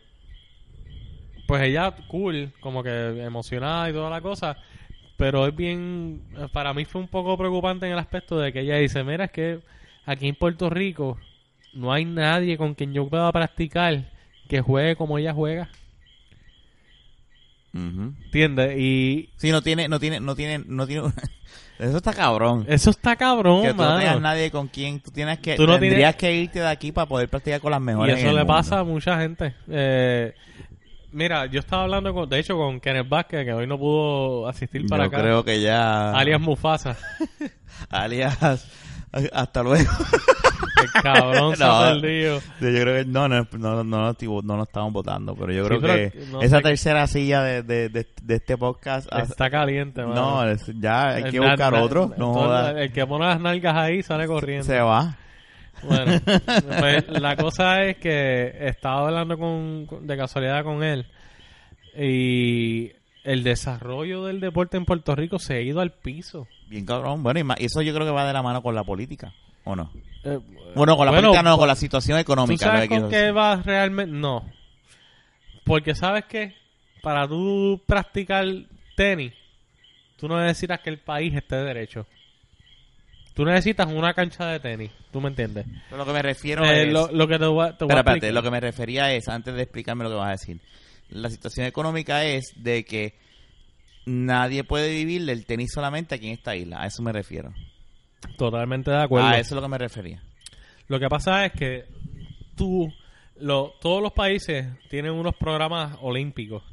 S2: pues ella, cool, como que emocionada y toda la cosa. Pero es bien, para mí fue un poco preocupante en el aspecto de que ella dice, mira, es que aquí en Puerto Rico no hay nadie con quien yo pueda practicar que juegue como ella juega.
S1: Ujú.
S2: ¿Entiendes? Y
S1: Sí, no tiene, no tiene, no tiene, no tiene... Eso está cabrón.
S2: eso está cabrón,
S1: que tú no tengas nadie con quien tú tienes que
S2: Tú no
S1: tendrías
S2: tienes-
S1: que irte de aquí para poder practicar con las
S2: Y
S1: mejores en
S2: eso
S1: el
S2: le
S1: mundo.
S2: pasa a mucha gente. Eh, mira, yo estaba hablando, con, de hecho, con Kenneth Vázquez, que hoy no pudo asistir para
S1: yo
S2: acá.
S1: creo que ya
S2: Alias Mufasa.
S1: alias hasta luego
S2: El cabrón se
S1: No.
S2: ha perdido.
S1: yo creo que no no no no, no, lo estamos votando pero yo
S2: Sí,
S1: creo
S2: pero
S1: que
S2: no
S1: esa
S2: sé-
S1: tercera silla de, de, de, de este podcast
S2: Está caliente,
S1: no es- ya hay
S2: El
S1: que buscar otro no jodas.
S2: el, que pone las nalgas ahí sale corriendo.
S1: se va
S2: Bueno, pues la cosa es que estaba hablando con, de casualidad con él y el desarrollo del deporte en Puerto Rico se ha ido al piso.
S1: bien cabrón bueno y eso yo creo que va de la mano con la política o no
S2: Eh,
S1: bueno con la
S2: bueno,
S1: política no con la situación
S2: ¿Tú
S1: económica
S2: sabes
S1: lo que
S2: con qué vas realmente? No. Porque sabes que para tú practicar tenis, tú no necesitas que el país esté derecho. Tú necesitas una cancha de tenis, ¿tú me entiendes?
S1: Pero lo que me refiero
S2: Eh,
S1: es
S2: lo, lo que te voy a, te voy a
S1: espérate, lo que me refería es, antes de explicarme lo que vas a decir, la situación económica es de que nadie puede vivir del tenis solamente aquí en esta isla, a eso me refiero.
S2: Totalmente de acuerdo.
S1: A eso es lo que me refería.
S2: Lo que pasa es que tú, lo, todos los países tienen unos programas olímpicos.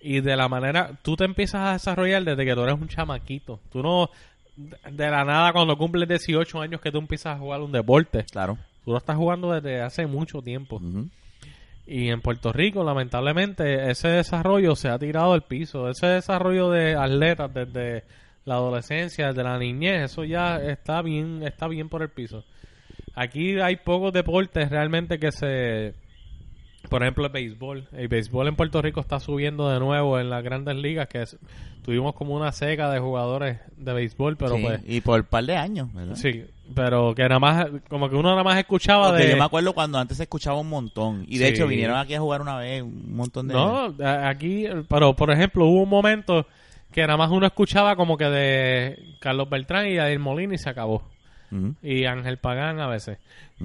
S2: Y de la manera, tú te empiezas a desarrollar desde que tú eres un chamaquito. Tú no, de la nada, cuando cumples 18 años que tú empiezas a jugar un deporte.
S1: Claro.
S2: Tú lo estás jugando desde hace mucho tiempo. Y en Puerto Rico, lamentablemente, ese desarrollo se ha tirado al piso. Ese desarrollo de atletas desde la adolescencia, desde la niñez, eso ya está bien, está bien por el piso. Aquí hay pocos deportes realmente que se... Por ejemplo, el béisbol. El béisbol en Puerto Rico está subiendo de nuevo en las grandes ligas, que es- tuvimos como una seca de jugadores de béisbol, pero
S1: Sí,
S2: pues...
S1: Y por un par de años, ¿verdad?
S2: Sí, pero que nada más, como que uno nada más escuchaba
S1: Porque
S2: de...
S1: yo me acuerdo cuando antes se escuchaba un montón. Y de
S2: Sí.
S1: hecho vinieron aquí a jugar una vez un montón de...
S2: No, aquí, pero por ejemplo, hubo un momento que nada más uno escuchaba como que de Carlos Beltrán y Adir Molina y se acabó. Y Ángel Pagán a veces.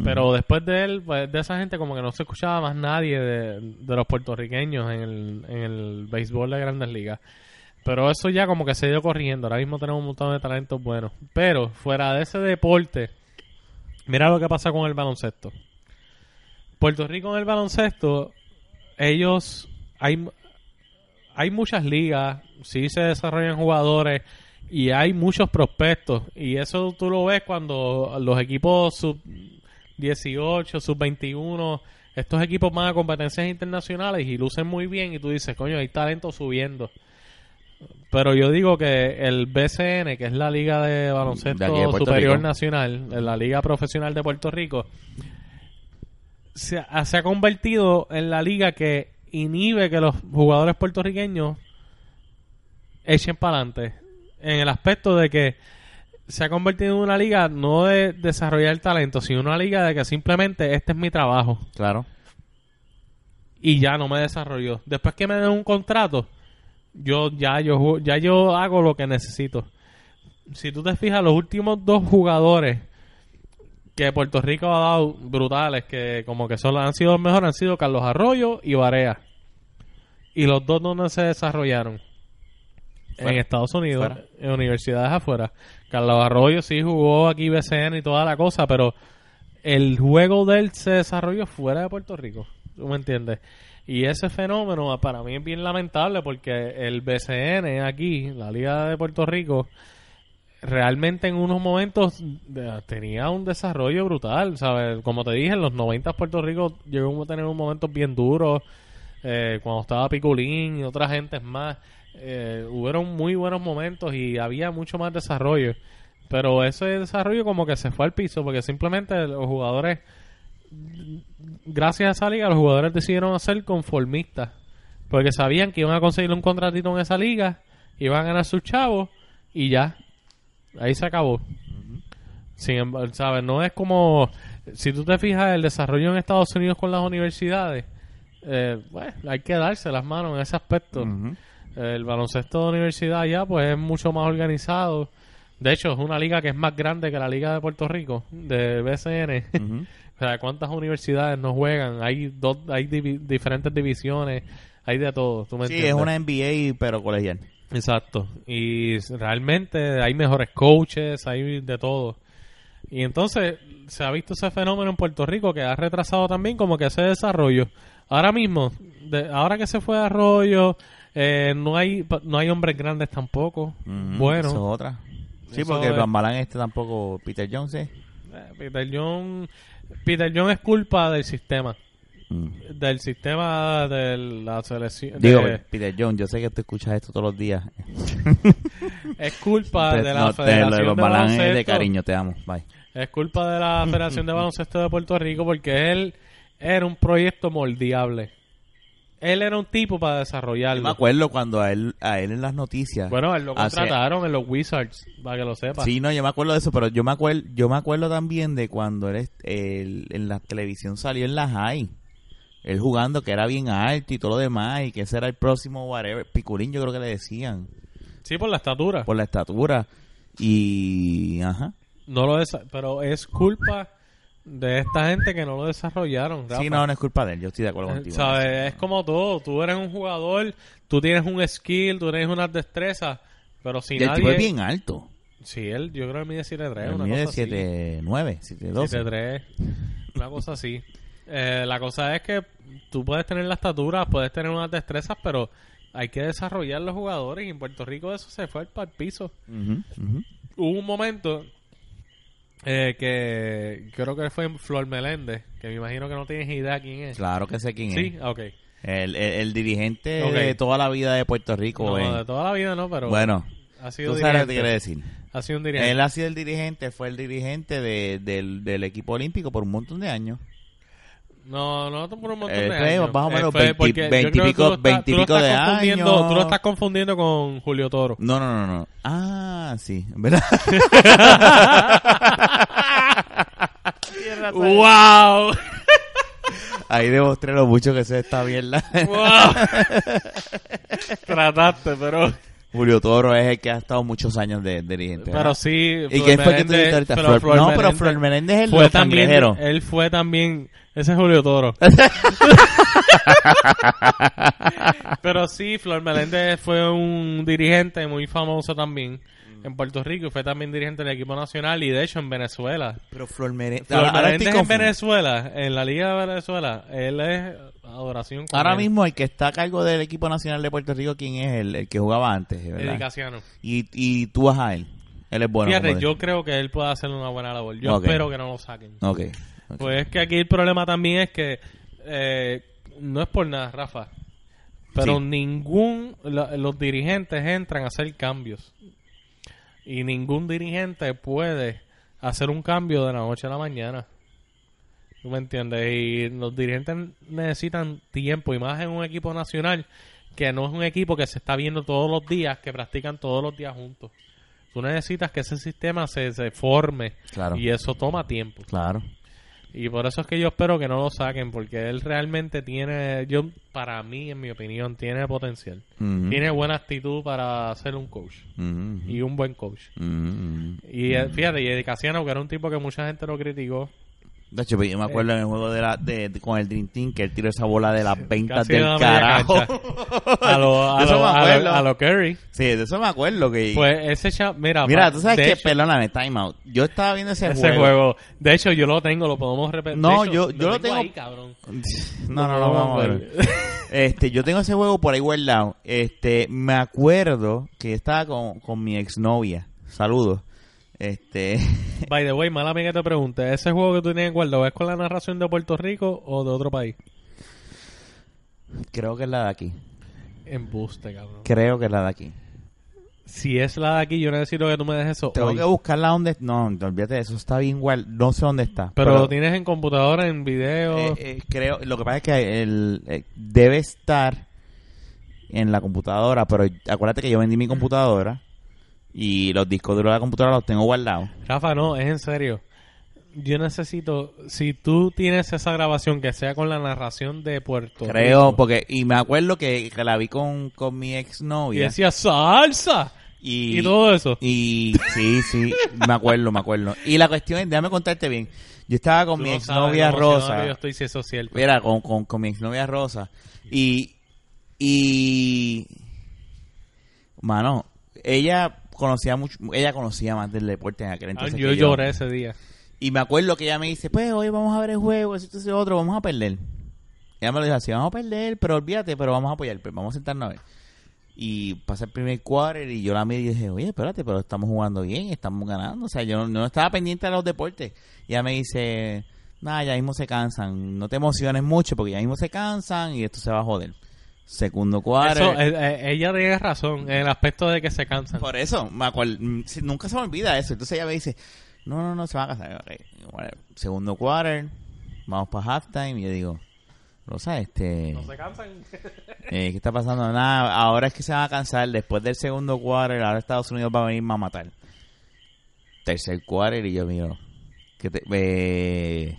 S2: Pero después de él, pues, de esa gente, como que no se escuchaba más nadie de, de los puertorriqueños en el, en el béisbol de grandes ligas. Pero eso ya como que se dio corriendo. Ahora mismo tenemos un montón de talentos buenos. Pero fuera de ese deporte, mira lo que pasa con el baloncesto. Puerto Rico en el baloncesto, ellos hay hay muchas ligas, sí se desarrollan jugadores y hay muchos prospectos y eso tú lo ves cuando los equipos sub 18, sub 21, estos equipos van a competencias internacionales y lucen muy bien y tú dices, coño, hay talento subiendo. Pero yo digo que el BCN, que es la Liga de Baloncesto
S1: de
S2: Superior
S1: Rico.
S2: Nacional, la Liga Profesional de Puerto Rico, se ha, se ha convertido en la liga que inhibe que los jugadores puertorriqueños echen para adelante. En el aspecto de que se ha convertido en una liga no de desarrollar talento, sino una liga de que simplemente este es mi trabajo
S1: Claro.
S2: y ya no me desarrolló. Después que me den un contrato, yo ya yo ya yo hago lo que necesito. Si tú te fijas, los últimos dos jugadores que Puerto Rico ha dado brutales, que como que solo han sido los mejores, han sido Carlos Arroyo y Barea. Y los dos no se desarrollaron. En. Estados Unidos,
S1: Fuera.
S2: en universidades afuera. Carlos Arroyo sí jugó aquí BCN y toda la cosa, pero el juego de él se desarrolló fuera de Puerto Rico. ¿Tú me entiendes? Y ese fenómeno para mí es bien lamentable porque el BCN aquí, la Liga de Puerto Rico, realmente en unos momentos tenía un desarrollo brutal, ¿sabes? Como te dije, en los 90 Puerto Rico llegó a tener unos momentos bien duros, eh, cuando estaba Piculín y otras gentes más, eh, hubieron muy buenos momentos y había mucho más desarrollo. Pero ese desarrollo como que se fue al piso porque simplemente los jugadores, gracias a esa liga, los jugadores decidieron ser conformistas. Porque sabían que iban a conseguir un contratito en esa liga, iban a ganar sus chavos y ya. Ahí se acabó. Sin embargo, ¿sabes? No es como. Si tú te fijas, el desarrollo en Estados Unidos con las universidades, eh, bueno, hay que darse las manos en ese aspecto. El baloncesto de universidad ya, pues es mucho más organizado. De hecho, es una liga que es más grande que la Liga de Puerto Rico, de BCN. O sea, ¿cuántas universidades no juegan? Hay dos, hay divi- diferentes divisiones, hay de todo. ¿tú me
S1: Sí, es una NBA, pero colegial.
S2: Exacto. Y realmente hay mejores coaches, hay de todo. Y entonces se ha visto ese fenómeno en Puerto Rico que ha retrasado también como que ese desarrollo. Ahora mismo, de, ahora que se fue a Arroyo, eh, no hay no hay hombres grandes tampoco.
S1: Ujú.
S2: Bueno,
S1: Eso es otra. Sí,
S2: Eso
S1: porque el
S2: es-
S1: Bambalán este tampoco, Peter Jones, ¿eh?
S2: eh, Peter John, Peter John es culpa del sistema,
S1: Mm.
S2: del sistema de la selección.
S1: Digo,
S2: de-
S1: Peter Jones, yo sé que tú escuchas esto todos los días.
S2: es culpa de la
S1: No, te- lo
S2: Federación
S1: de es de
S2: Baloncesto.
S1: cariño, te amo. Bye.
S2: Es culpa de la Federación de Baloncesto de Puerto Rico porque él era un proyecto moldeable. Él era un tipo para
S1: Yo me
S2: desarrollarlo.
S1: acuerdo cuando a él, a él en las noticias.
S2: Bueno, él lo
S1: hace-
S2: contrataron en los Wizards, para que lo sepa.
S1: Sí, no, yo me acuerdo de eso, pero yo me acuerdo, yo me acuerdo también de cuando él, en la televisión salió en la high. Él jugando que era bien alto y todo lo demás y que ese era el próximo whatever. Picurín yo creo que le decían
S2: Sí, por la estatura.
S1: por la estatura. Y ajá.
S2: No lo desa- pero es culpa de esta gente que no lo desarrollaron. Rafa.
S1: Sí, no, no es culpa de él, yo estoy de acuerdo
S2: Eh,
S1: contigo.
S2: ¿sabes? Es como todo. Tú eres un jugador, tú tienes un skill, tú tienes unas destrezas, pero si
S1: Y el
S2: nadie...
S1: tipo es bien alto.
S2: Sí, él, yo creo que mide 7'3",
S1: Él
S2: una
S1: mide
S2: cosa así.
S1: 7'9", 7'12".
S2: 7'3", una cosa así. Eh, la cosa es que tú puedes tener la estatura, puedes tener unas destrezas, pero hay que desarrollar los jugadores y en Puerto Rico eso se fue el piso.
S1: Ujú, ujú.
S2: Hubo un momento eh, que creo que fue Flor Meléndez, que me imagino que no tienes idea quién es.
S1: Claro que sé quién
S2: Sí,
S1: es.
S2: ok.
S1: El, el, el dirigente de toda la vida de Puerto Rico.
S2: No,
S1: eh.
S2: de toda la vida no, pero
S1: bueno,
S2: ha sido
S1: tú sabes lo que decir.
S2: Ha sido un dirigente.
S1: Él ha sido el dirigente, fue el dirigente de- del, del equipo olímpico por un montón de años.
S2: No, no por un montón
S1: Eh,
S2: de
S1: fue
S2: años.
S1: más o menos
S2: fue
S1: 20
S2: porque yo
S1: 20
S2: creo que
S1: pico-
S2: estás-
S1: 20
S2: tú lo
S1: pico de
S2: confundiendo-
S1: años.
S2: Tú lo estás confundiendo con Julio Toro.
S1: No, no, no, no. Ah, sí, ¿verdad?
S2: ¡Wow!
S1: Ahí demostré lo mucho que se esta mierda.
S2: ¡Wow! Trataste, pero...
S1: Julio Toro es el que ha estado muchos años de, de dirigente.
S2: Pero
S1: ¿verdad?
S2: sí...
S1: ¿Y
S2: Flor
S1: quién fue que tú
S2: Meléndez-
S1: dijiste ahorita?
S2: pero
S1: Flor-
S2: Flor
S1: no, pero Flor Meléndez es el
S2: fue también. Él fue también... Ese es Julio Toro. Pero sí, Flor Meléndez fue un dirigente muy famoso también en Puerto Rico y fue también dirigente del equipo nacional y de hecho en Venezuela.
S1: Pero Flor ahora
S2: Meléndez en. Venezuela, en la Liga de Venezuela, él es adoración. con
S1: Ahora
S2: él.
S1: mismo el que está a cargo del equipo nacional de Puerto Rico, ¿quién es? El, el que jugaba antes, ¿verdad?
S2: Casiano.
S1: Y, y tú vas a él. Él es bueno.
S2: Fíjate, yo creo que él puede hacer una buena labor. Yo espero que no lo saquen.
S1: Ok.
S2: Pues es que aquí el problema también es que eh, no es por nada, Rafa, pero
S1: Sí.
S2: ningún la- los dirigentes entran a hacer cambios y ningún dirigente puede hacer un cambio de la noche a la mañana. ¿Tú me entiendes? Y los dirigentes necesitan tiempo y más en un equipo nacional que no es un equipo que se está viendo todos los días, que practican todos los días juntos. Tú necesitas que ese sistema se, se forme
S1: Claro.
S2: y eso toma tiempo.
S1: Claro.
S2: Y por eso es que yo espero que no lo saquen, porque él realmente tiene, yo para mí, en mi opinión, tiene potencial.
S1: Ujú.
S2: Tiene buena actitud para ser un coach
S1: Ujú.
S2: y un buen coach.
S1: Ujú.
S2: Y eh, fíjate, y Casiano, que era un tipo que mucha gente lo criticó,
S1: De hecho, yo me acuerdo en el juego de la, de, de- con el Dream Team que él tiró esa bola de las ventas
S2: Casi
S1: del carajo.
S2: A lo, a
S1: De eso
S2: lo,
S1: me
S2: a lo-
S1: acuerdo.
S2: a lo Curry.
S1: Sí, de eso me acuerdo que...
S2: Pues ese chavo, mira,
S1: Mira, tú sabes que,
S2: hecho,
S1: perdóname, time out. Yo estaba viendo ese,
S2: ese juego. De hecho, yo lo tengo, lo podemos repetir.
S1: No,
S2: hecho,
S1: yo- yo lo tengo-
S2: ahí, cabrón.
S1: No, no, no, vamos a ver. Este, yo tengo ese juego por ahí guardado. Este, me acuerdo que estaba con, con mi exnovia. Saludos. Este,
S2: By the way, mala amiga te pregunte, ¿ese juego que tú tienes guardado es con la narración de Puerto Rico o de otro país?
S1: creo que es la de aquí.
S2: Embuste, cabrón.
S1: Creo que es la de aquí.
S2: Si es la de aquí, yo necesito que tú me dejes eso
S1: Tengo
S2: hoy.
S1: que buscarla donde... No, no, olvídate de eso. Está bien igual. No sé dónde está.
S2: Pero lo tienes en computadora, en video.
S1: Eh, eh, creo, lo que pasa es que el, eh, debe estar en la computadora, pero acuérdate que yo vendí mi computadora y los discos duros de la computadora los tengo guardados.
S2: Rafa, no, es en serio. Yo necesito, si tú tienes esa grabación que sea con la narración de Puerto
S1: Creo,
S2: Rico,
S1: porque, y me acuerdo que, que la vi con, con mi
S2: y
S1: exnovia.
S2: decía salsa
S1: Y,
S2: y todo eso.
S1: y sí, sí, me acuerdo, me acuerdo. Y la cuestión es, déjame contarte bien. Yo estaba con
S2: Tú
S1: mi
S2: no
S1: exnovia Rosa.
S2: Yo estoy si eso es cierto.
S1: Mira, con, con, con mi exnovia Rosa. Y, y, mano, ella conocía mucho, ella conocía más del deporte en aquel
S2: Ah,
S1: entonces.
S2: yo lloré ese día.
S1: Y me acuerdo que ella me dice, pues hoy vamos a ver el juego, eso, eso, otro, vamos a perder. Ella me lo dijo así, vamos a perder, pero olvídate, pero vamos a apoyar, pues vamos a sentarnos a ver. Y pasa el primer quarter y yo la miré y dije, oye, espérate, pero estamos jugando bien, estamos ganando. O sea, yo no, no estaba pendiente de los deportes. Y ella me dice, nada, ya mismo se cansan, no te emociones mucho porque ya mismo se cansan y esto se va a joder. Segundo quarter.
S2: Eso, eh, eh, ella tiene razón en el aspecto de que se cansan.
S1: Por eso, me acuer- mm, nunca se me olvida eso. Entonces ella me dice, no, no, no, se va a casar. Ok, whatever. Segundo quarter, vamos para halftime. Y yo digo, Rosa, este,
S2: No se cansan.
S1: eh, ¿qué está pasando? Nada, ahora es que se van a cansar. Después del segundo quarter, ahora Estados Unidos va a venir a matar. Tercer quarter y yo miro, que te, eh,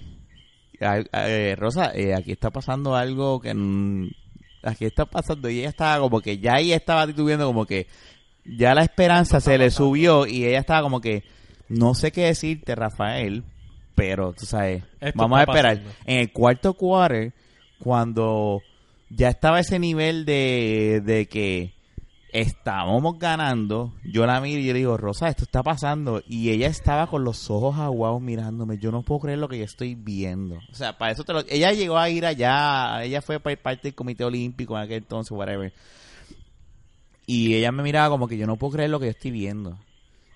S1: eh, Rosa, eh, aquí está pasando algo que... mm, aquí está pasando y ella estaba como que ya ella estaba titubeando como que ya la esperanza se le subió y ella estaba como que no sé qué decirte Rafael pero tú sabes
S2: Esto
S1: vamos a esperar
S2: pasando.
S1: en el cuarto quarter cuando ya estaba ese nivel de, de que estábamos ganando yo la miro y yo le digo Rosa esto está pasando y ella estaba con los ojos aguados mirándome. Yo no puedo creer lo que yo estoy viendo. O sea para eso te lo ella llegó a ir allá ella fue pa- parte del comité olímpico en aquel entonces whatever. Y ella me miraba como que yo no puedo creer lo que yo estoy viendo.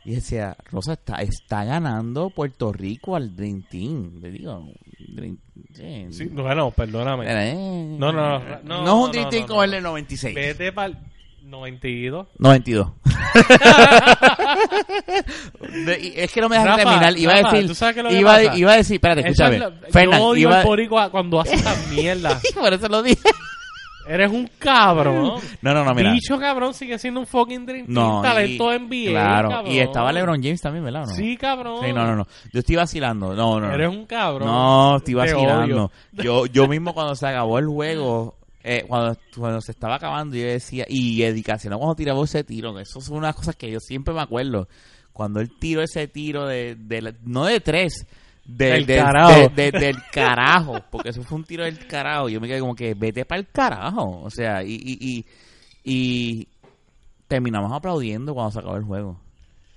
S1: Y decía Rosa está está ganando Puerto Rico al Dream Team le digo Dream- sí,
S2: Sí, bueno, perdóname.
S1: eh,
S2: No, no, no,
S1: no,
S2: no,
S1: es un Dream Team como el del 96
S2: Vete para 92.
S1: 92. De- y es que no me dejan
S2: Rafa,
S1: terminar. Iba
S2: Rafa,
S1: a decir.
S2: ¿tú sabes qué lo
S1: iba, iba a decir, espérate, escúchame.
S2: es
S1: Fernan,
S2: yo odio
S1: iba-
S2: al cuando hace esa mierda.
S1: Por eso lo dije.
S2: Eres un cabrón.
S1: No, no, no, mira.
S2: Dicho cabrón sigue siendo un fucking Dream
S1: No,
S2: talento
S1: y-
S2: NBA,
S1: Claro.
S2: cabrón.
S1: Y estaba LeBron James también, ¿verdad? no?
S2: Sí, cabrón.
S1: Sí, no, no, no. Yo estoy vacilando. No, no.
S2: Eres un cabrón.
S1: No, estoy vacilando. Yo, yo mismo cuando se acabó el juego, eh, cuando, cuando se estaba acabando, yo decía, y dedicación, cuando tiraba ese tiro, eso son unas cosas que yo siempre me acuerdo. Cuando él tiró ese tiro de, de la- no de tres, de-
S2: Del
S1: de-
S2: carajo.
S1: de- de- del carajo, porque eso fue un tiro del carajo. Yo me quedé como que, vete para el carajo. O sea, y, y, y, y terminamos aplaudiendo cuando se acabó el juego.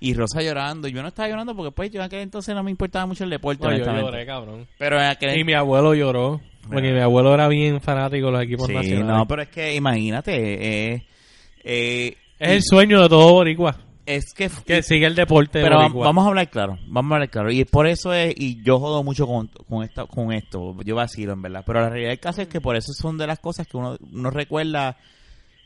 S1: Y Rosa llorando. Yo no estaba llorando porque pues yo en aquel entonces no me importaba mucho el deporte.
S2: No, yo lloré, cabrón.
S1: Pero en aquel
S2: Y mi abuelo lloró. Porque mi abuelo era bien fanático de los equipos
S1: Sí,
S2: nacionales.
S1: no, pero es que imagínate, eh, eh,
S2: Es el sueño de todo boricua.
S1: es que,
S2: Que sigue el deporte
S1: pero
S2: boricua.
S1: vamos a hablar claro, vamos a hablar claro, y por eso es, y yo jodo mucho con, con, esta, con esto, yo vacilo en verdad, pero la realidad del caso es que por eso son de las cosas que uno, uno recuerda,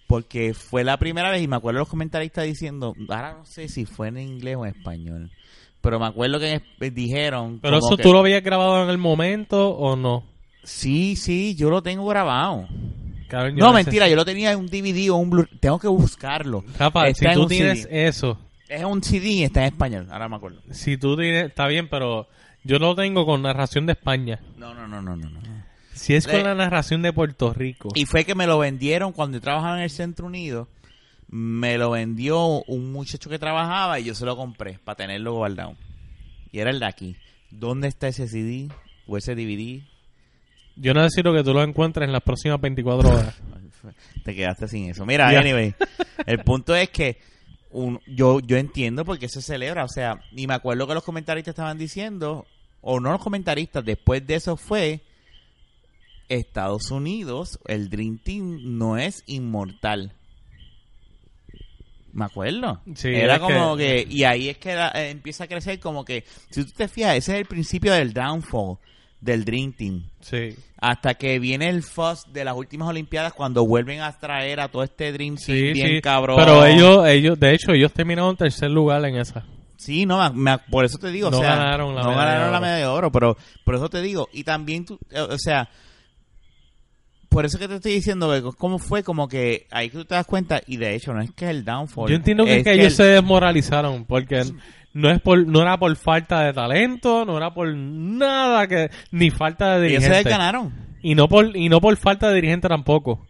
S1: porque fue la primera vez, y me acuerdo los comentaristas diciendo, ahora no sé si fue en inglés o en español, pero me acuerdo que dijeron...
S2: Pero eso
S1: que-
S2: tú lo habías grabado en el momento o no?
S1: Sí, sí, yo lo tengo grabado.
S2: Cabrón,
S1: No, mentira, yo lo tenía en un DVD o un Blu tengo que buscarlo.
S2: Rafa,
S1: Está
S2: si tú tienes
S1: CD.
S2: eso,
S1: Es un CD y está en español, ahora me acuerdo.
S2: si tú tienes, está bien, pero yo lo tengo con narración de España.
S1: No, no, no, no, no. no.
S2: Si es con la narración de Puerto Rico.
S1: Y fue que me lo vendieron cuando yo trabajaba en el Centro Unido. Me lo vendió un muchacho que trabajaba y yo se lo compré para tenerlo guardado. Y era el de aquí. ¿Dónde está ese CD? o ese DVD.
S2: Yo necesito que tú lo encuentres en las próximas 24 horas.
S1: Te quedaste sin eso. Mira,
S2: Ya.
S1: anyway, el punto es que un- yo, yo entiendo por qué se celebra. O sea, y me acuerdo que los comentaristas estaban diciendo, o no los comentaristas, después de eso fue, Estados Unidos, el Dream Team no es inmortal. Me acuerdo.
S2: Sí,
S1: Era como
S2: que-
S1: que... Y ahí es que la- eh, empieza a crecer como que... Si tú te fijas, ese es el principio del downfall del Dream Team.
S2: Sí.
S1: Hasta que viene el fuss de las últimas Olimpiadas cuando vuelven a traer a todo este Dream Team
S2: Sí,
S1: bien
S2: sí.
S1: cabrón.
S2: Pero ellos, ellos, de hecho, ellos terminaron en tercer lugar en esa.
S1: Sí, no, me- me- por eso te digo.
S2: No
S1: o sea,
S2: ganaron la
S1: no
S2: medalla de
S1: ganaron la
S2: oro.
S1: medalla de oro, pero por eso te digo. Y también, tú, eh, o sea, por eso que te estoy diciendo que cómo fue como que ahí que tú te das cuenta, y de hecho no es que es el downfall.
S2: Yo entiendo que, es que ellos
S1: el-
S2: se desmoralizaron porque no es por no era por falta de talento, no era por nada que ni falta de
S1: ellos se
S2: dirigente
S1: ganaron.
S2: y no por y no por falta de dirigente tampoco,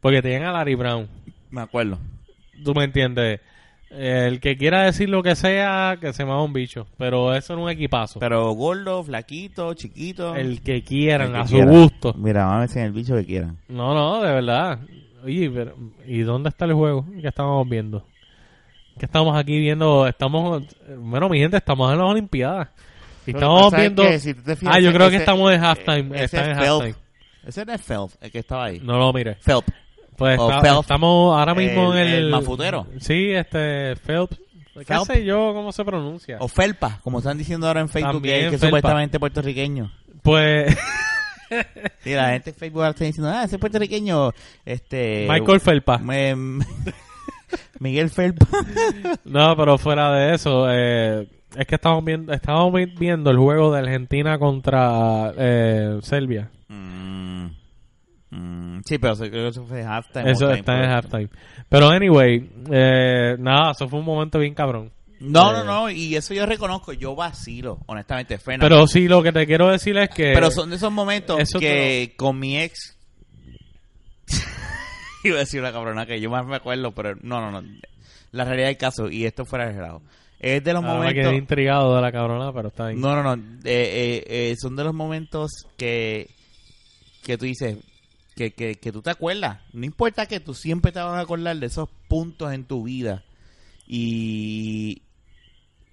S2: porque tenían a Larry Brown.
S1: Me acuerdo.
S2: Tú me entiendes. El que quiera decir lo que sea, que se mueva un bicho. Pero eso es un equipazo.
S1: Pero gordo, flaquito, chiquito.
S2: el que quieran,
S1: el que
S2: a su gusto.
S1: Mira, vamos a ver si en el bicho que quieran.
S2: No, no, de verdad. Oye, pero, ¿y dónde está el juego que estamos viendo? Que estamos aquí viendo, estamos, bueno, mi gente, estamos en las Olimpiadas. Y
S1: Pero
S2: estamos
S1: es
S2: viendo...
S1: que si tú te fijas,
S2: ah, yo
S1: ese-
S2: creo que estamos en halftime.
S1: ese
S2: Están en
S1: es Phelps.
S2: halftime.
S1: Ese no es Phelps, el que estaba ahí.
S2: No lo mire.
S1: Phelps.
S2: Pues
S1: O
S2: está-
S1: Phelps.
S2: estamos ahora mismo
S1: El-
S2: en el...
S1: el mafutero.
S2: Sí, este, Phelps. ¿Qué
S1: Phelps.
S2: sé yo cómo se pronuncia?
S1: O Felpa, como están diciendo ahora en Facebook,
S2: También
S1: que, que es
S2: Felpa.
S1: supuestamente puertorriqueño.
S2: Pues
S1: Y la gente en Facebook ahora está diciendo, ah, ese puertorriqueño, este...
S2: Michael Felpa.
S1: me- Miguel Felpa.
S2: No, pero fuera de eso, eh, es que estamos viendo, estamos vi- viendo el juego de Argentina contra eh, Serbia.
S1: Mm, sí, pero eso- creo que eso fue halftime.
S2: Eso está en halftime. Pero anyway, eh, nada, eso fue un momento bien cabrón.
S1: No,
S2: Eh,
S1: no, no, y eso yo reconozco, yo vacilo, honestamente, Fernan.
S2: Pero sí, lo que te quiero decir es que...
S1: Pero son de esos momentos
S2: eso
S1: que con mi ex... Iba a decir una cabrona que yo más me acuerdo, pero no, no, no. La realidad del caso, y esto fuera de relajo, es de los
S2: Ahora me quedé
S1: momentos...
S2: intrigado de la cabrona, pero está bien.
S1: No, no, no. eh, son de los momentos que, que tú dices, que, que, que tú te acuerdas. No importa que tú siempre te vas a acordar de esos puntos en tu vida. Y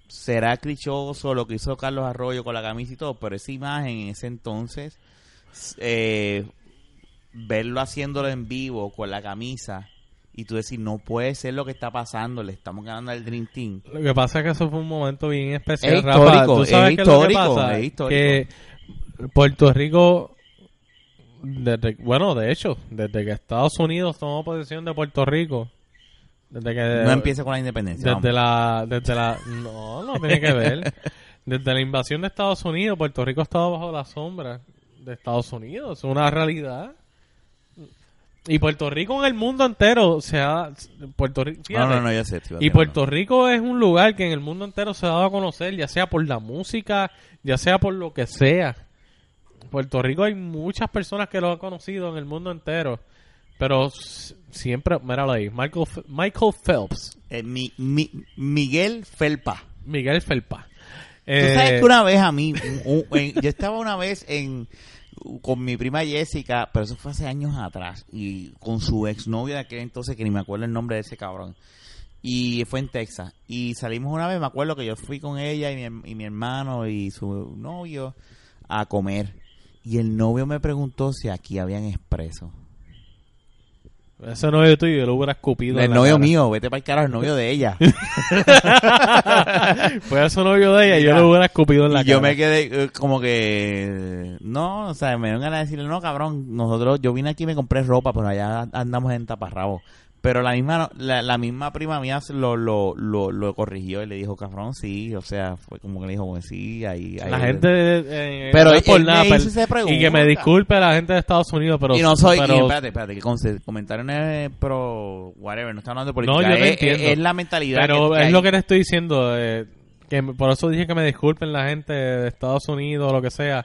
S1: será clichoso lo que hizo Carlos Arroyo con la camisa y todo, pero esa imagen en ese entonces, eh, verlo haciéndolo en vivo con la camisa y tú decir, no puede ser lo que está pasando, le estamos ganando al Dream Team.
S2: Lo que pasa es que eso fue un momento bien especial,
S1: Es
S2: Rafa.
S1: histórico,
S2: ¿Tú
S1: es
S2: lo que
S1: histórico,
S2: pasa?
S1: es histórico.
S2: Que Puerto Rico, desde, bueno, de hecho, desde que Estados Unidos tomó posesión de Puerto Rico, desde que...
S1: No empieza con la independencia.
S2: Desde
S1: vamos.
S2: la, desde la, no, no tiene que ver. Desde la invasión de Estados Unidos, Puerto Rico estaba bajo la sombra de Estados Unidos. Es una realidad. Y Puerto Rico en el mundo entero se ha, Puerto Rico,
S1: No, no, no, yo sé.
S2: y. Puerto Rico es un lugar que en el mundo entero se ha dado a conocer, ya sea por la música, ya sea por lo que sea. Puerto Rico hay muchas personas que lo han conocido en el mundo entero. Pero siempre, míralo ahí, Michael, Michael Phelps,
S1: Eh, mi- mi- Miguel Felpa.
S2: Miguel Felpa.
S1: Tú sabes
S2: Eh,
S1: que una vez a mí, un- un- en- yo estaba una vez en con mi prima Jessica, pero eso fue hace años atrás, y con su exnovio de aquel entonces, que ni me acuerdo el nombre de ese cabrón. Y fue en Texas. Y salimos una vez, me acuerdo que yo fui con ella y mi, herm- y mi hermano y su novio a comer. Y el novio me preguntó si aquí habían expreso.
S2: Ese novio tuyo yo lo hubiera escupido.
S1: El novio
S2: cara.
S1: mío, vete para el carajo, el novio de ella.
S2: Fue ese novio de ella y yo lo hubiera escupido en la
S1: y yo me quedé eh, como que no, o sea, me dieron ganas de decirle, no, cabrón, nosotros, yo vine aquí y me compré ropa, pero allá andamos en taparrabo. Pero la misma la, la misma prima mía lo, lo, lo, lo corrigió y le dijo, cabrón, sí, o sea, fue como que le dijo, pues sí, ahí... ahí
S2: La gente... eh,
S1: Pero
S2: no es por nada, pero-
S1: pregunta.
S2: y que me disculpe la gente de Estados Unidos, pero...
S1: y no soy,
S2: pero-
S1: y espérate, espérate, que comentario no es pro, whatever, no está hablando de política,
S2: No, yo
S1: es,
S2: entiendo.
S1: es- es la mentalidad
S2: Pero
S1: que- que
S2: es
S1: hay.
S2: lo que te estoy diciendo. eh, que por eso dije que me disculpen la gente de Estados Unidos o lo que sea.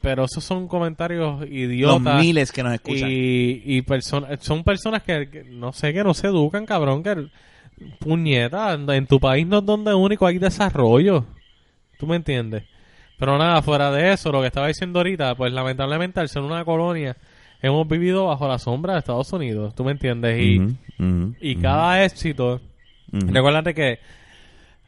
S2: Pero esos son comentarios
S1: los
S2: idiotas.
S1: miles que nos escuchan.
S2: y y persona- son personas que, que no sé, que no se educan, cabrón. Que puñeta, en tu país no es donde único hay desarrollo. ¿Tú me entiendes? Pero nada, fuera de eso, lo que estaba diciendo ahorita, pues lamentablemente al ser una colonia, hemos vivido bajo la sombra de Estados Unidos, ¿tú me entiendes? Y, y cada éxito, recuérdate que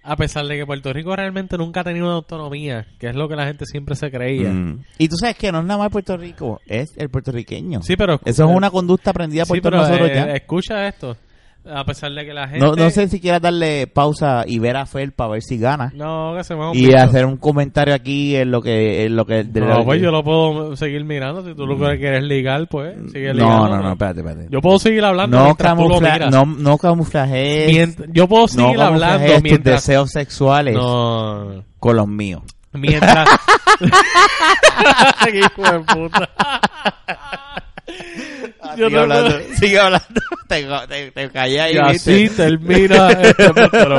S2: a pesar de que Puerto Rico realmente nunca ha tenido una autonomía, que es lo que la gente siempre se creía.
S1: Mm. Y tú sabes que no es nada más Puerto Rico, es el puertorriqueño.
S2: Sí, pero
S1: Eso es una conducta aprendida por
S2: Sí,
S1: todos
S2: pero
S1: nosotros
S2: eh,
S1: ya.
S2: escucha esto. A pesar de que la gente
S1: No, no sé si quieras darle pausa y ver a Fel para ver si gana.
S2: No, que se me
S1: Y hacer un comentario aquí en lo que... En lo que de
S2: No, pues yo lo puedo seguir mirando. Si tú lo que quieres ligar, pues sigue
S1: no,
S2: ligando.
S1: no, no, espérate, espérate.
S2: Yo puedo seguir hablando
S1: no,
S2: mientras
S1: camufla, no, no camuflajes.
S2: Mient- yo puedo
S1: no
S2: seguir hablando
S1: camuflajes tus
S2: mientras...
S1: deseos sexuales
S2: No,
S1: con los míos.
S2: mientras... Qué hijo de puta. Yo
S1: sigue
S2: no
S1: hablando,
S2: puedo-
S1: sigue hablando. Te, te, te callé ahí,
S2: Y así
S1: viste.
S2: termina este pero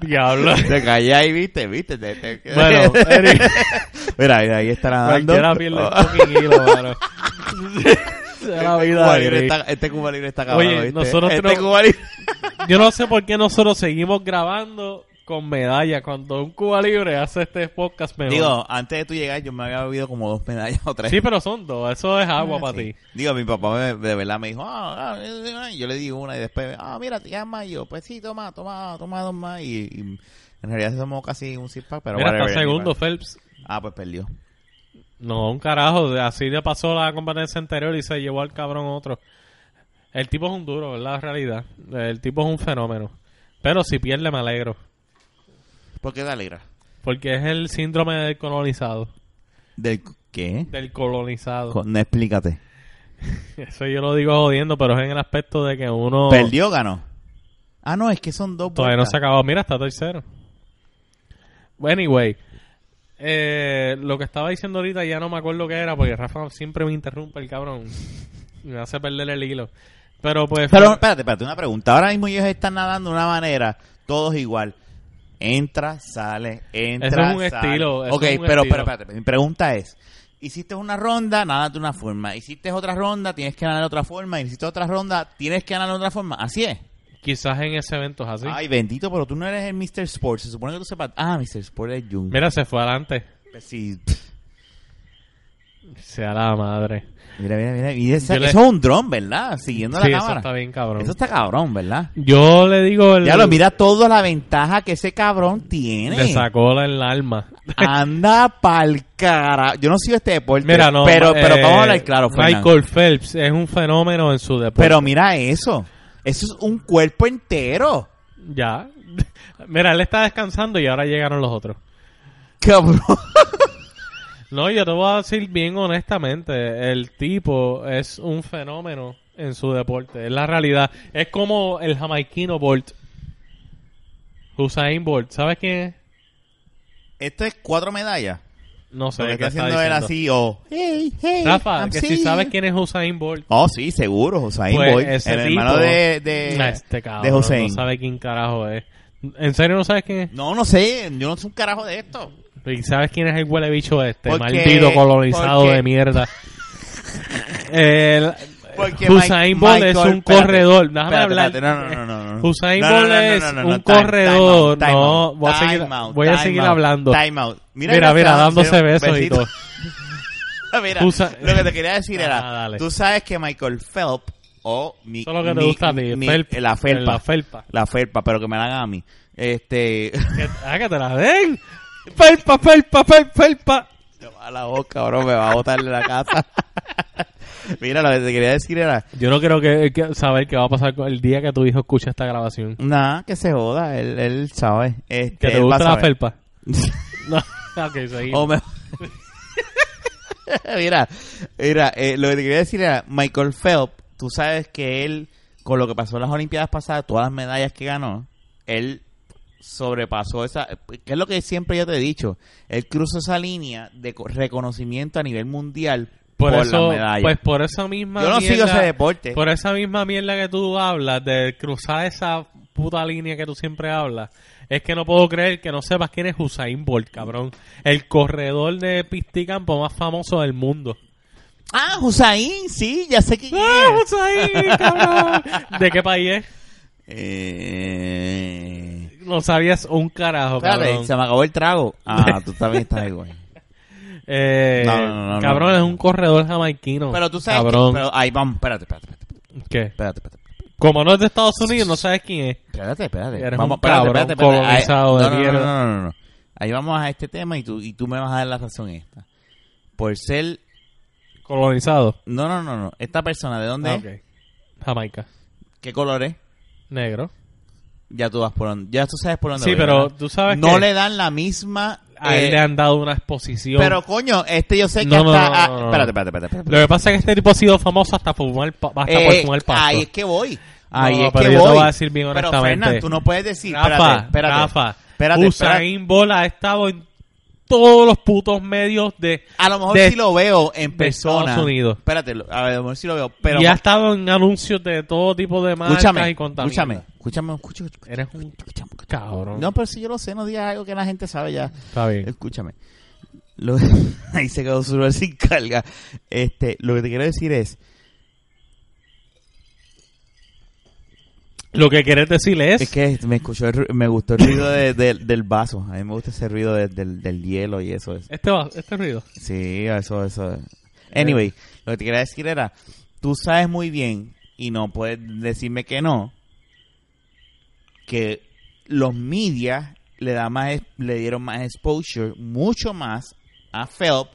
S2: Diablo.
S1: Te callé ahí, viste, viste. Te, te-
S2: Bueno, Eric.
S1: Mira, ahí está nadando.
S2: Cualquiera pierde hilo, mano. La
S1: Este Cuba está, este Cuba Libre está cabrón,
S2: Oye,
S1: ¿viste?
S2: nosotros
S1: este Cuba Libre-
S2: Yo no sé por qué nosotros seguimos grabando con medalla cuando un Cuba Libre hace este podcast mejor.
S1: Digo, antes de tú llegar, yo me había bebido como dos medallas o tres.
S2: sí, pero son dos. Eso es agua para
S1: Sí.
S2: ti.
S1: Digo, mi papá me- de verdad me dijo, ah, ah, eh, eh", yo le di una y después, ah, mira, te llamas y yo, pues sí, toma, toma, toma dos más y, y en realidad somos casi un six pack, pero
S2: Mira,
S1: whatever,
S2: segundo. Phelps.
S1: Ah, pues perdió.
S2: No, un carajo. Así le pasó la competencia anterior y se llevó al cabrón otro. El tipo es un duro, ¿verdad? La realidad. El tipo es un fenómeno. Pero si pierde me alegro.
S1: ¿Por qué te alegra?
S2: Porque es el síndrome del colonizado.
S1: ¿Del qué?
S2: Del colonizado.
S1: Co- No, explícate.
S2: Eso yo lo digo jodiendo, pero es en el aspecto de que uno...
S1: ¿Perdió o ganó? Ah, no, es que son dos
S2: Todavía no se ha acabado. Mira, está tercero. Anyway, eh, lo que estaba diciendo ahorita ya no me acuerdo qué era porque Rafa siempre me interrumpe el cabrón. Y me hace perder el hilo. Pero pues...
S1: Pero espérate, espérate, una pregunta. Ahora mismo ellos están nadando de una manera, todos igual. Entra, sale, entra,
S2: Eso es un
S1: sale.
S2: estilo, eso
S1: ok,
S2: es un
S1: pero,
S2: estilo.
S1: pero espérate, mi pregunta es, hiciste una ronda, nada de una forma. Hiciste otra ronda, tienes que ganar de otra forma. Hiciste otra ronda, tienes que ganar de otra forma. Así es.
S2: Quizás en ese evento es así.
S1: Ay, bendito, pero tú no eres el Mr. Sports. Se supone que tú sepas. Ah, Mr. Sports es Jung.
S2: Mira, se fue adelante.
S1: Pues sí.
S2: Sea la madre.
S1: Mira, mira, mira. Y esa-
S2: Yo le-
S1: Eso es un dron, ¿verdad? Siguiendo
S2: Sí,
S1: la
S2: eso
S1: cámara.
S2: está bien cabrón.
S1: Eso está cabrón, ¿verdad?
S2: Yo le digo... El,
S1: Ya lo mira toda la ventaja que ese cabrón tiene.
S2: Le sacó la- el alma.
S1: Anda pa'l cara. Yo no sigo este deporte.
S2: Mira, no.
S1: Pero, pero
S2: eh,
S1: vamos a hablar claro, Fernando.
S2: Michael Phelps es un fenómeno en su deporte.
S1: Pero mira eso. Eso es un cuerpo entero.
S2: Ya. Mira, él está descansando y ahora llegaron los otros.
S1: Cabrón.
S2: No, yo te voy a decir bien honestamente, el tipo es un fenómeno en su deporte, es la realidad. Es como el jamaiquino Bolt. Usain Bolt, ¿sabes quién es?
S1: Esto es cuatro medallas.
S2: No sé
S1: Lo que
S2: qué
S1: está
S2: está
S1: haciendo él así, oh. Hey, hey.
S2: Rafa,
S1: I'm
S2: que si sabes quién es Usain Bolt.
S1: Oh, sí, seguro. Usain
S2: Pues
S1: Bolt.
S2: ese
S1: el
S2: tipo-
S1: hermano de, de,
S2: este cabrón,
S1: de Hussein.
S2: no sabe quién carajo es. ¿En serio no sabes quién es?
S1: No, no sé. Yo no sé un carajo de esto.
S2: ¿Y sabes quién es el huele bicho este?
S1: Porque-
S2: Maldito colonizado
S1: porque-
S2: de mierda. El,
S1: Mike-
S2: Bolt es un corredor. Déjame hablar.
S1: no, no, no, no,
S2: Bolt es un corredor. no, voy a seguir, voy a seguir hablando. Mira, mira, dándose besos y todo.
S1: Mira, lo que te quería decir
S2: Ah,
S1: era,
S2: dale.
S1: tú sabes que Michael Phelps o mi,
S2: Eso es lo que te
S1: mi-
S2: gusta a ti,
S1: mi-
S2: felpa.
S1: la felpa,
S2: La felpa.
S1: la felpa, pero que me la hagan a mí. Este,
S2: ah, que te la den. Felpa, felpa, felpa, felpa.
S1: me va a la boca, bro, me va a botar de la casa. Mira, lo que te quería decir era,
S2: Yo no quiero que, que- saber qué va a pasar con el día que tu hijo escuche esta grabación.
S1: nada, que se joda, él, él sabe. Este,
S2: Que te
S1: él va a
S2: gusta la
S1: saber.
S2: felpa. No, ok, seguimos.
S1: O me- mira, mira, eh, lo que te quería decir era, Michael Phelps, tú sabes que él, con lo que pasó en las Olimpiadas pasadas, todas las medallas que ganó, él sobrepasó esa, que es lo que siempre yo te he dicho, él cruzó esa línea de co- reconocimiento a nivel mundial por,
S2: por eso,
S1: las medallas.
S2: pues por esa misma
S1: yo no sigo
S2: mierda-
S1: ese deporte.
S2: Por esa misma mierda que tú hablas, de cruzar esa puta línea que tú siempre hablas, es que no puedo creer que no sepas quién es Usain Bolt, cabrón. El corredor de pisticampo más famoso del mundo.
S1: Ah, Hussein, sí, ya sé quién
S2: ¡Ah,
S1: es.
S2: Usain, cabrón! ¿De qué país es?
S1: Eh,
S2: No sabías un carajo,
S1: Espérate,
S2: cabrón.
S1: se me acabó el trago. Ah, tú también estás igual.
S2: Eh,
S1: No, no, no, no,
S2: cabrón,
S1: no.
S2: es un corredor jamaiquino.
S1: Pero tú sabes
S2: Cabrón.
S1: que... Pero ahí vamos, espérate, espérate, espérate,
S2: ¿Qué?
S1: espérate, espérate.
S2: Como no es de Estados Unidos, no sabes quién es.
S1: Espérate, espérate.
S2: Eres
S1: vamos,
S2: un
S1: espérate,
S2: cabrón
S1: espérate, espérate. Ahí-
S2: colonizado de
S1: no, no, no,
S2: mierda.
S1: no, no, no, no. Ahí vamos a este tema y tú, y tú me vas a dar la razón esta. Por ser...
S2: Colonizado.
S1: No, no, no, no. Esta persona, ¿de dónde
S2: Ah,
S1: es?
S2: ok. Jamaica.
S1: ¿Qué color es?
S2: Negro.
S1: Ya tú vas por donde... Ya tú sabes por dónde
S2: Sí,
S1: voy,
S2: pero
S1: ¿verdad?
S2: tú sabes
S1: No
S2: que
S1: le dan la misma...
S2: a él
S1: eh,
S2: le han dado una exposición.
S1: Pero coño, este yo sé que
S2: No, no,
S1: hasta...
S2: no.
S1: Espérate, espérate, espérate. espérate.
S2: Lo que pasa es que este tipo ha sido famoso hasta, fumar, hasta por
S1: Eh,
S2: fumar pasto.
S1: ahí es que voy. Ahí
S2: No,
S1: es
S2: pero
S1: que
S2: yo te
S1: voy.
S2: voy a decir bien
S1: Pero
S2: honestamente.
S1: Fernan, tú no puedes decir...
S2: Rafa,
S1: espérate, espérate.
S2: Rafa,
S1: espérate,
S2: Usain Bolt ha estado en todos los putos medios de...
S1: A lo mejor
S2: de-
S1: sí lo veo en persona.
S2: Estados Unidos.
S1: Espérate, a, ver, a lo mejor sí lo veo. Pero
S2: y ha estado en anuncios de todo tipo de marcas
S1: escúchame,
S2: y
S1: escúchame, escúchame,
S2: Eres un cabrón.
S1: No, pero si yo lo sé, no digas algo que la gente sabe ya.
S2: Está bien.
S1: Escúchame. Lo- ahí se quedó súper sin carga. Este, lo que te quiero decir es,
S2: Lo que quieres decir es...
S1: es que me escuchó, el me gustó el ruido de- de- del vaso. A mí me gusta ese ruido de- del, del hielo y eso. Es.
S2: Este, va, este ruido.
S1: Sí, eso, eso. Anyway, lo que te quería decir era, tú sabes muy bien, y no puedes decirme que no, que los medias le da más, es- le dieron más exposure, mucho más a Phelps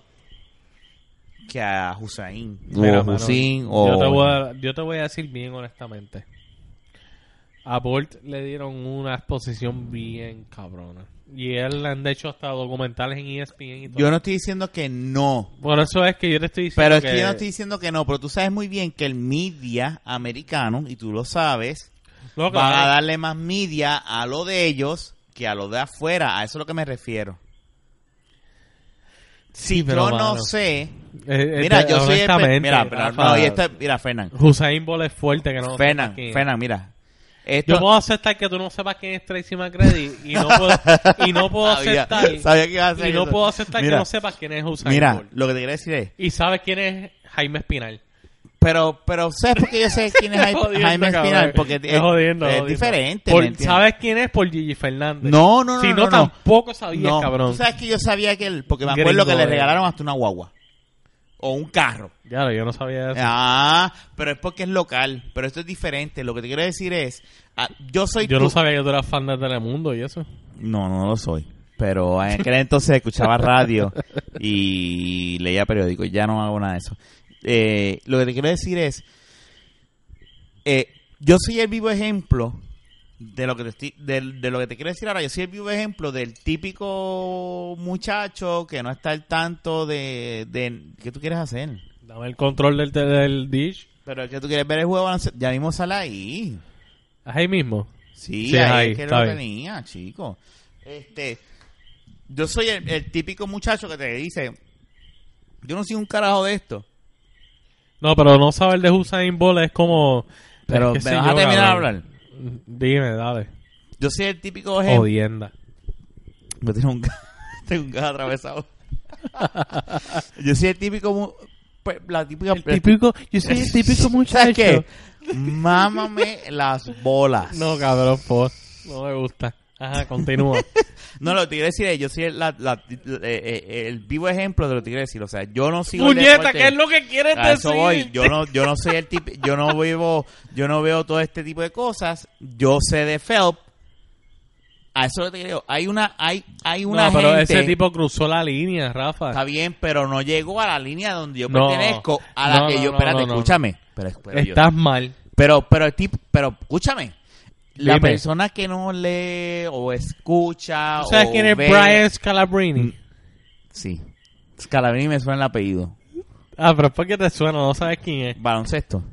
S1: que a Hussein.
S2: Mira,
S1: o
S2: mano,
S1: Hussein, o...
S2: yo, te voy a, yo te voy a decir bien honestamente. A Bolt le dieron una exposición bien cabrona. Y él le han hecho hasta documentales en ESPN y todo.
S1: Yo no estoy diciendo que no,
S2: Por eso es que yo te estoy diciendo
S1: pero es
S2: que...
S1: que yo no estoy diciendo que no, pero tú sabes muy bien que el media americano, y tú lo sabes,
S2: No,
S1: van a darle más media a lo de ellos que a lo de afuera. A eso es lo que me refiero. Si
S2: pero,
S1: yo no
S2: mano,
S1: sé,
S2: Eh, eh,
S1: mira, yo soy el mira, pero, no, y esto- mira, Fernan,
S2: Usain Bolt es fuerte que no
S1: Fernan. Fernan, mira. Esto,
S2: Yo puedo aceptar que tú no sepas quién es Tracy McGrady y no puedo, y no puedo
S1: sabía,
S2: aceptar
S1: sabía que iba a hacer
S2: y no puedo aceptar
S1: Mira,
S2: que no sepas quién es Usain
S1: Mira, lo que te quiero decir es,
S2: Y sabes quién es Jaime Espinal.
S1: pero, pero ¿sabes por qué yo sé quién es Jaime,
S2: Jodiendo,
S1: Jaime
S2: cabrón.
S1: Espinal? Porque
S2: Es jodiendo,
S1: es
S2: jodiendo.
S1: diferente,
S2: Por-
S1: ¿me entiendes?
S2: ¿Sabes quién es? Por Gigi Fernández.
S1: No, no, no,
S2: Si
S1: no,
S2: no,
S1: no.
S2: tampoco sabías,
S1: No,
S2: cabrón.
S1: tú sabes que yo sabía que él, porque me acuerdo
S2: Gringo,
S1: que le
S2: eh.
S1: regalaron hasta una guagua. O un carro.
S2: Ya, yo no sabía eso.
S1: Ah, pero es porque es local. Pero esto es diferente. Lo que te quiero decir es, ah, yo soy
S2: Yo
S1: tú-
S2: no sabía que tú eras fan de Telemundo y eso.
S1: No, no lo soy. Pero en aquel entonces escuchaba radio y leía periódicos. Ya no hago nada de eso. Eh, lo que te quiero decir es, eh, yo soy el vivo ejemplo de lo que te estoy- de, de lo que te quiero decir ahora. Yo soy el vivo ejemplo del típico muchacho que no está al tanto de, de qué tú quieres hacer.
S2: Dame el control del, del dish.
S1: Pero es que tú quieres ver el juego, ya mismo sale ahí.
S2: ¿Es ahí mismo?
S1: Sí,
S2: Sí,
S1: ahí
S2: ahí,
S1: es que lo tenía, chico. Este, yo soy el, el típico muchacho que te dice, yo no soy un carajo de esto,
S2: No, pero no saber de Usain Bolt es como...
S1: pero
S2: es que
S1: me vas a terminar de hablar.
S2: Dime, dale.
S1: Yo soy el típico ejemplo.
S2: Odienda.
S1: Yo tengo un, tengo un gato atravesado. yo soy el típico, pues, la típica,
S2: yo soy el típico
S1: ¿sabes qué? Mámame las bolas.
S2: No, cabrón, por. No me gusta. Ajá, continúa.
S1: No, lo que quiero decir es, yo soy el, la- la- eh, eh, el vivo ejemplo de lo que quiero decir. O sea, yo no sigo
S2: Puñeta. ¿qué es lo que quieres
S1: A eso
S2: decir?
S1: voy. Yo no, yo no soy el tipo, yo no veo, yo no veo todo este tipo de cosas. Yo sé de Phelps. A eso te creo. Hay una, hay, hay una
S2: no, pero
S1: gente.
S2: ese tipo cruzó la línea, Rafa.
S1: Está bien, pero no llegó a la línea donde yo
S2: No.
S1: pertenezco, a la
S2: No,
S1: que yo, espérate, escúchame. Pero, pero, yo-
S2: Estás mal.
S1: pero, pero el tipo, pero escúchame. La
S2: Dime.
S1: persona que no lee o escucha
S2: ¿Tú sabes
S1: o
S2: quién es
S1: ve-
S2: Brian Scalabrini?
S1: Sí. Scalabrini me suena el apellido.
S2: Ah, pero es porque te suena, no sabes quién es.
S1: Baloncesto.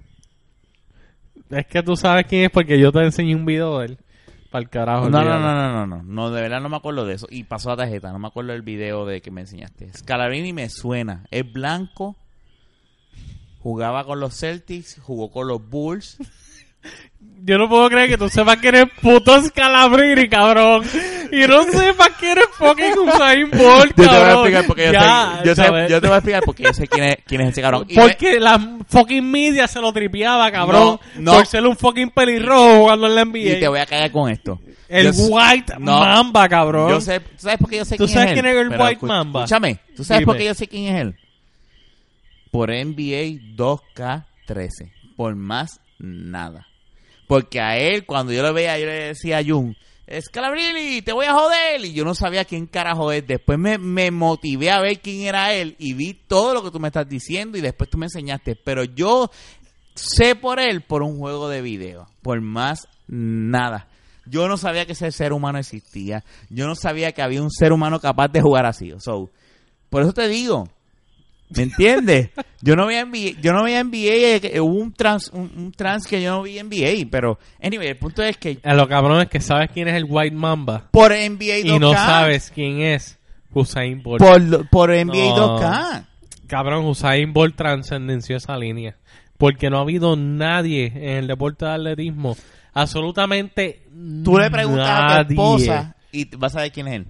S2: Es que tú sabes quién es porque yo te enseñé un video de él. Para el carajo.
S1: No, no, no, no, no, no, no, de verdad no me acuerdo de eso. Y pasó la tarjeta, no me acuerdo del video de que me enseñaste. Scalabrini me suena, es blanco, jugaba con los Celtics, jugó con los Bulls
S2: Yo no puedo creer que tú sepas que eres puto Scalabrini, cabrón. Y no sepas que eres fucking Usain Bolt,
S1: Yo te voy a
S2: cabrón.
S1: explicar porque yo,
S2: Ya,
S1: sé, yo, sé-
S2: ¿sabes?
S1: yo te voy a explicar porque yo sé quién es, quién es ese cabrón. Y
S2: Porque la fucking media se lo tripeaba, cabrón.
S1: No, no.
S2: Por ser un fucking pelirrojo jugando en la NBA.
S1: y te voy a caer con esto.
S2: El
S1: Yo
S2: White
S1: No.
S2: Mamba, cabrón.
S1: Yo sé, ¿tú sabes por qué yo sé
S2: ¿Tú
S1: quién
S2: sabes
S1: es él?
S2: quién es el
S1: Pero
S2: White Mamba?
S1: Escúchame, ¿tú sabes por qué yo sé quién es él? Por NBA 2K13. Por más nada. Porque a él, cuando yo lo veía, yo le decía a Jun, Scalabrini, te voy a joder. Y yo no sabía quién carajo es. Después me, me motivé a ver quién era él y vi todo lo que tú me estás diciendo y después tú me enseñaste. Pero yo sé por él por un juego de video. Por más nada. Yo no sabía que ese ser humano existía. Yo no sabía que había un ser humano capaz de jugar así. So, por eso te digo. ¿Me entiendes? Yo no veía NBA, yo no veía NBA, eh, hubo un trans, un, un trans que yo no vi NBA, pero anyway, el punto es que
S2: Eh, Lo cabrón es que sabes quién es el White Mamba.
S1: por NBA 2K,
S2: Y no sabes quién es Usain Bolt.
S1: por, por NBA
S2: No.
S1: 2K.
S2: Cabrón, Usain Bolt trascendenció esa línea. Porque no ha habido nadie en el deporte de atletismo. Absolutamente
S1: Tú le preguntas a tu esposa y vas a ver quién es él.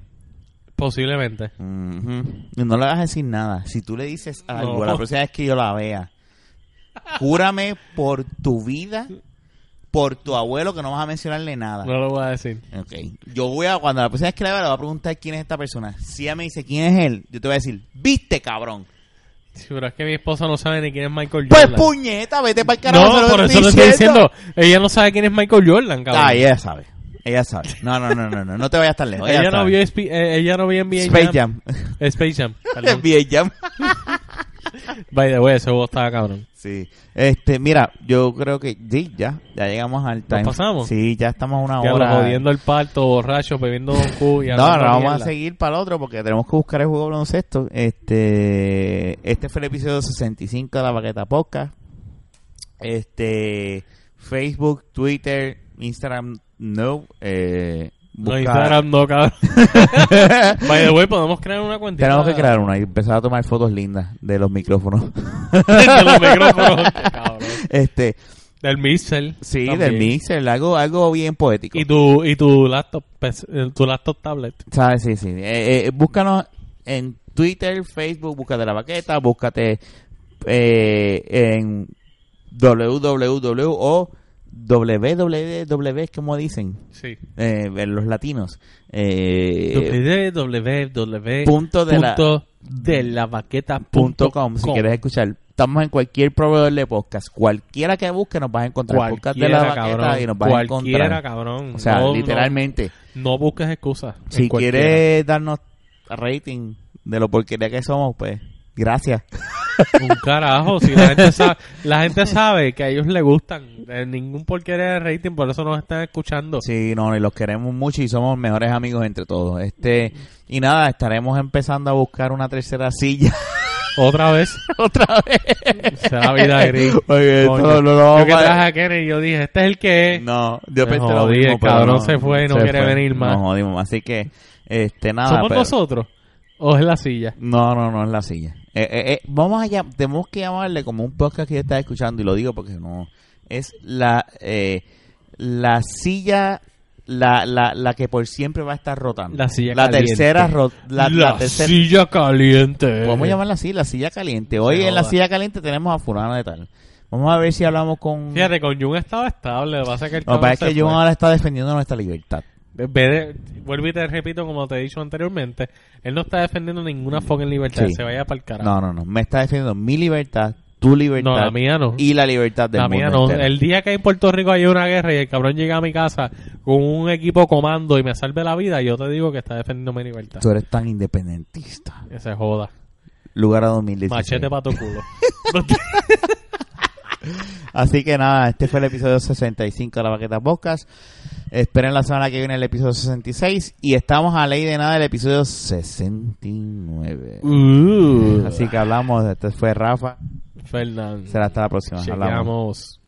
S2: Posiblemente.
S1: No le vas a decir nada. Si tú le dices algo,
S2: No.
S1: la próxima vez que yo la vea, júrame por tu vida, por tu abuelo, que no vas a mencionarle nada.
S2: No lo voy a decir.
S1: Ok. Yo voy a, cuando la próxima vez que la vea, le voy a preguntar quién es esta persona. Si ella me dice quién es él, yo te voy a decir, viste, cabrón.
S2: Sí, pero es que mi esposa no sabe ni quién es Michael
S1: Pues
S2: Jordan.
S1: puñeta, vete para el carajo.
S2: no,
S1: lo
S2: por eso le estoy diciendo. Ella no sabe quién es Michael Jordan, cabrón.
S1: Ah, ella sabe. Ella sabe. No, no, no, no, no. No te vayas tan lejos.
S2: ella,
S1: Ella,
S2: no vio eh, ella no vio NBA
S1: Space Jam.
S2: Space Jam.
S1: NBA Jam.
S2: By the way, ese juego estaba cabrón.
S1: Sí. Este, mira, yo creo que sí, ya, ya llegamos al time.
S2: pasamos?
S1: Sí, ya estamos a una
S2: Ya
S1: hora.
S2: jodiendo el parto, borracho, bebiendo Q y
S1: No, ahora vamos
S2: mierda.
S1: a seguir para el otro porque tenemos que buscar el juego baloncesto. Este, este fue el episodio 65 de la Baqueta Podcast. Este, Facebook, Twitter, Instagram, no. Eh,
S2: No, Instagram no, cabrón. By the way, podemos crear una cuenta.
S1: Tenemos que crear una y empezar a tomar fotos lindas de los micrófonos.
S2: de los micrófonos. cabrón.
S1: este,
S2: Del mixer.
S1: sí,
S2: también.
S1: del mixer, algo, algo bien poético.
S2: Y tu, y tu laptop, pes- eh, tu laptop tablet.
S1: ¿Sabes? Sí, sí. Eh, eh, búscanos en Twitter, Facebook, búscate la baqueta, búscate eh, en www o www, como dicen
S2: Sí.
S1: eh, en los latinos. Eh,
S2: www.
S1: punto de la
S2: de la
S1: punto com, si quieres escuchar. Estamos en cualquier proveedor de podcast. Cualquiera que busque nos vas a encontrar. Podcast de la
S2: Cualquiera, cabrón.
S1: y nos vas a
S2: Cualquiera,
S1: encontrar.
S2: cabrón.
S1: O sea,
S2: No,
S1: literalmente.
S2: No, no busques excusas.
S1: Si
S2: cualquiera.
S1: quieres darnos rating de lo porquería que somos, pues gracias.
S2: Un carajo, si la gente sabe, la gente sabe que a ellos les gustan, eh, ningún porquería de rating, por eso nos están escuchando.
S1: Sí, no, y los queremos mucho y somos mejores amigos entre todos. Este y nada, estaremos empezando a buscar una tercera silla
S2: Otra vez,
S1: otra vez.
S2: será vida gris.
S1: Oye, esto no vamos
S2: yo que
S1: a-
S2: traje a Kenny, yo dije, este es el que es.
S1: No, yo pensé lo mismo,
S2: el cabrón
S1: no,
S2: se fue y no quiere venir más.
S1: Nos jodimos, así que este nada,
S2: ¿Somos
S1: pero-
S2: nosotros? ¿O es la silla?
S1: No, no, no es la silla. Eh, eh, eh, vamos allá, tenemos que llamarle como un podcast que yo estaba escuchando y lo digo porque no es la eh, la silla la, la, la que por siempre va a estar rotando.
S2: La silla
S1: la
S2: caliente.
S1: tercera ro- la, la tercera
S2: silla caliente.
S1: Podemos llamarla así, la silla caliente. Hoy en la silla caliente tenemos a fulano de tal. Vamos a ver si hablamos con...
S2: Fíjate, con Jun estaba estable. Lo que pasa es que el
S1: pasa es que
S2: fue.
S1: ahora está defendiendo nuestra libertad.
S2: De- vuelvo y te repito, como te he dicho anteriormente, él no está defendiendo ninguna fucking libertad.
S1: Sí.
S2: Se vaya para el carajo.
S1: No, no, no. Me está defendiendo mi libertad, tu libertad
S2: No, la mía no.
S1: y la libertad del
S2: La mía no.
S1: entero.
S2: El día que en Puerto Rico haya una guerra y el cabrón llega a mi casa con un equipo comando y me salve la vida, yo te digo que está defendiendo mi libertad.
S1: Tú eres tan independentista.
S2: Que se joda.
S1: Lugar a 2016.
S2: Machete para tu culo.
S1: Así que nada, este fue el episodio 65 de la Baqueta Podcast. Esperen la semana que viene el episodio 66 y estamos a ley de nada del episodio 69.
S2: Uh.
S1: Así que hablamos, este fue Rafa.
S2: Fernando.
S1: Será hasta la próxima. Hablamos.
S2: Chequeamos.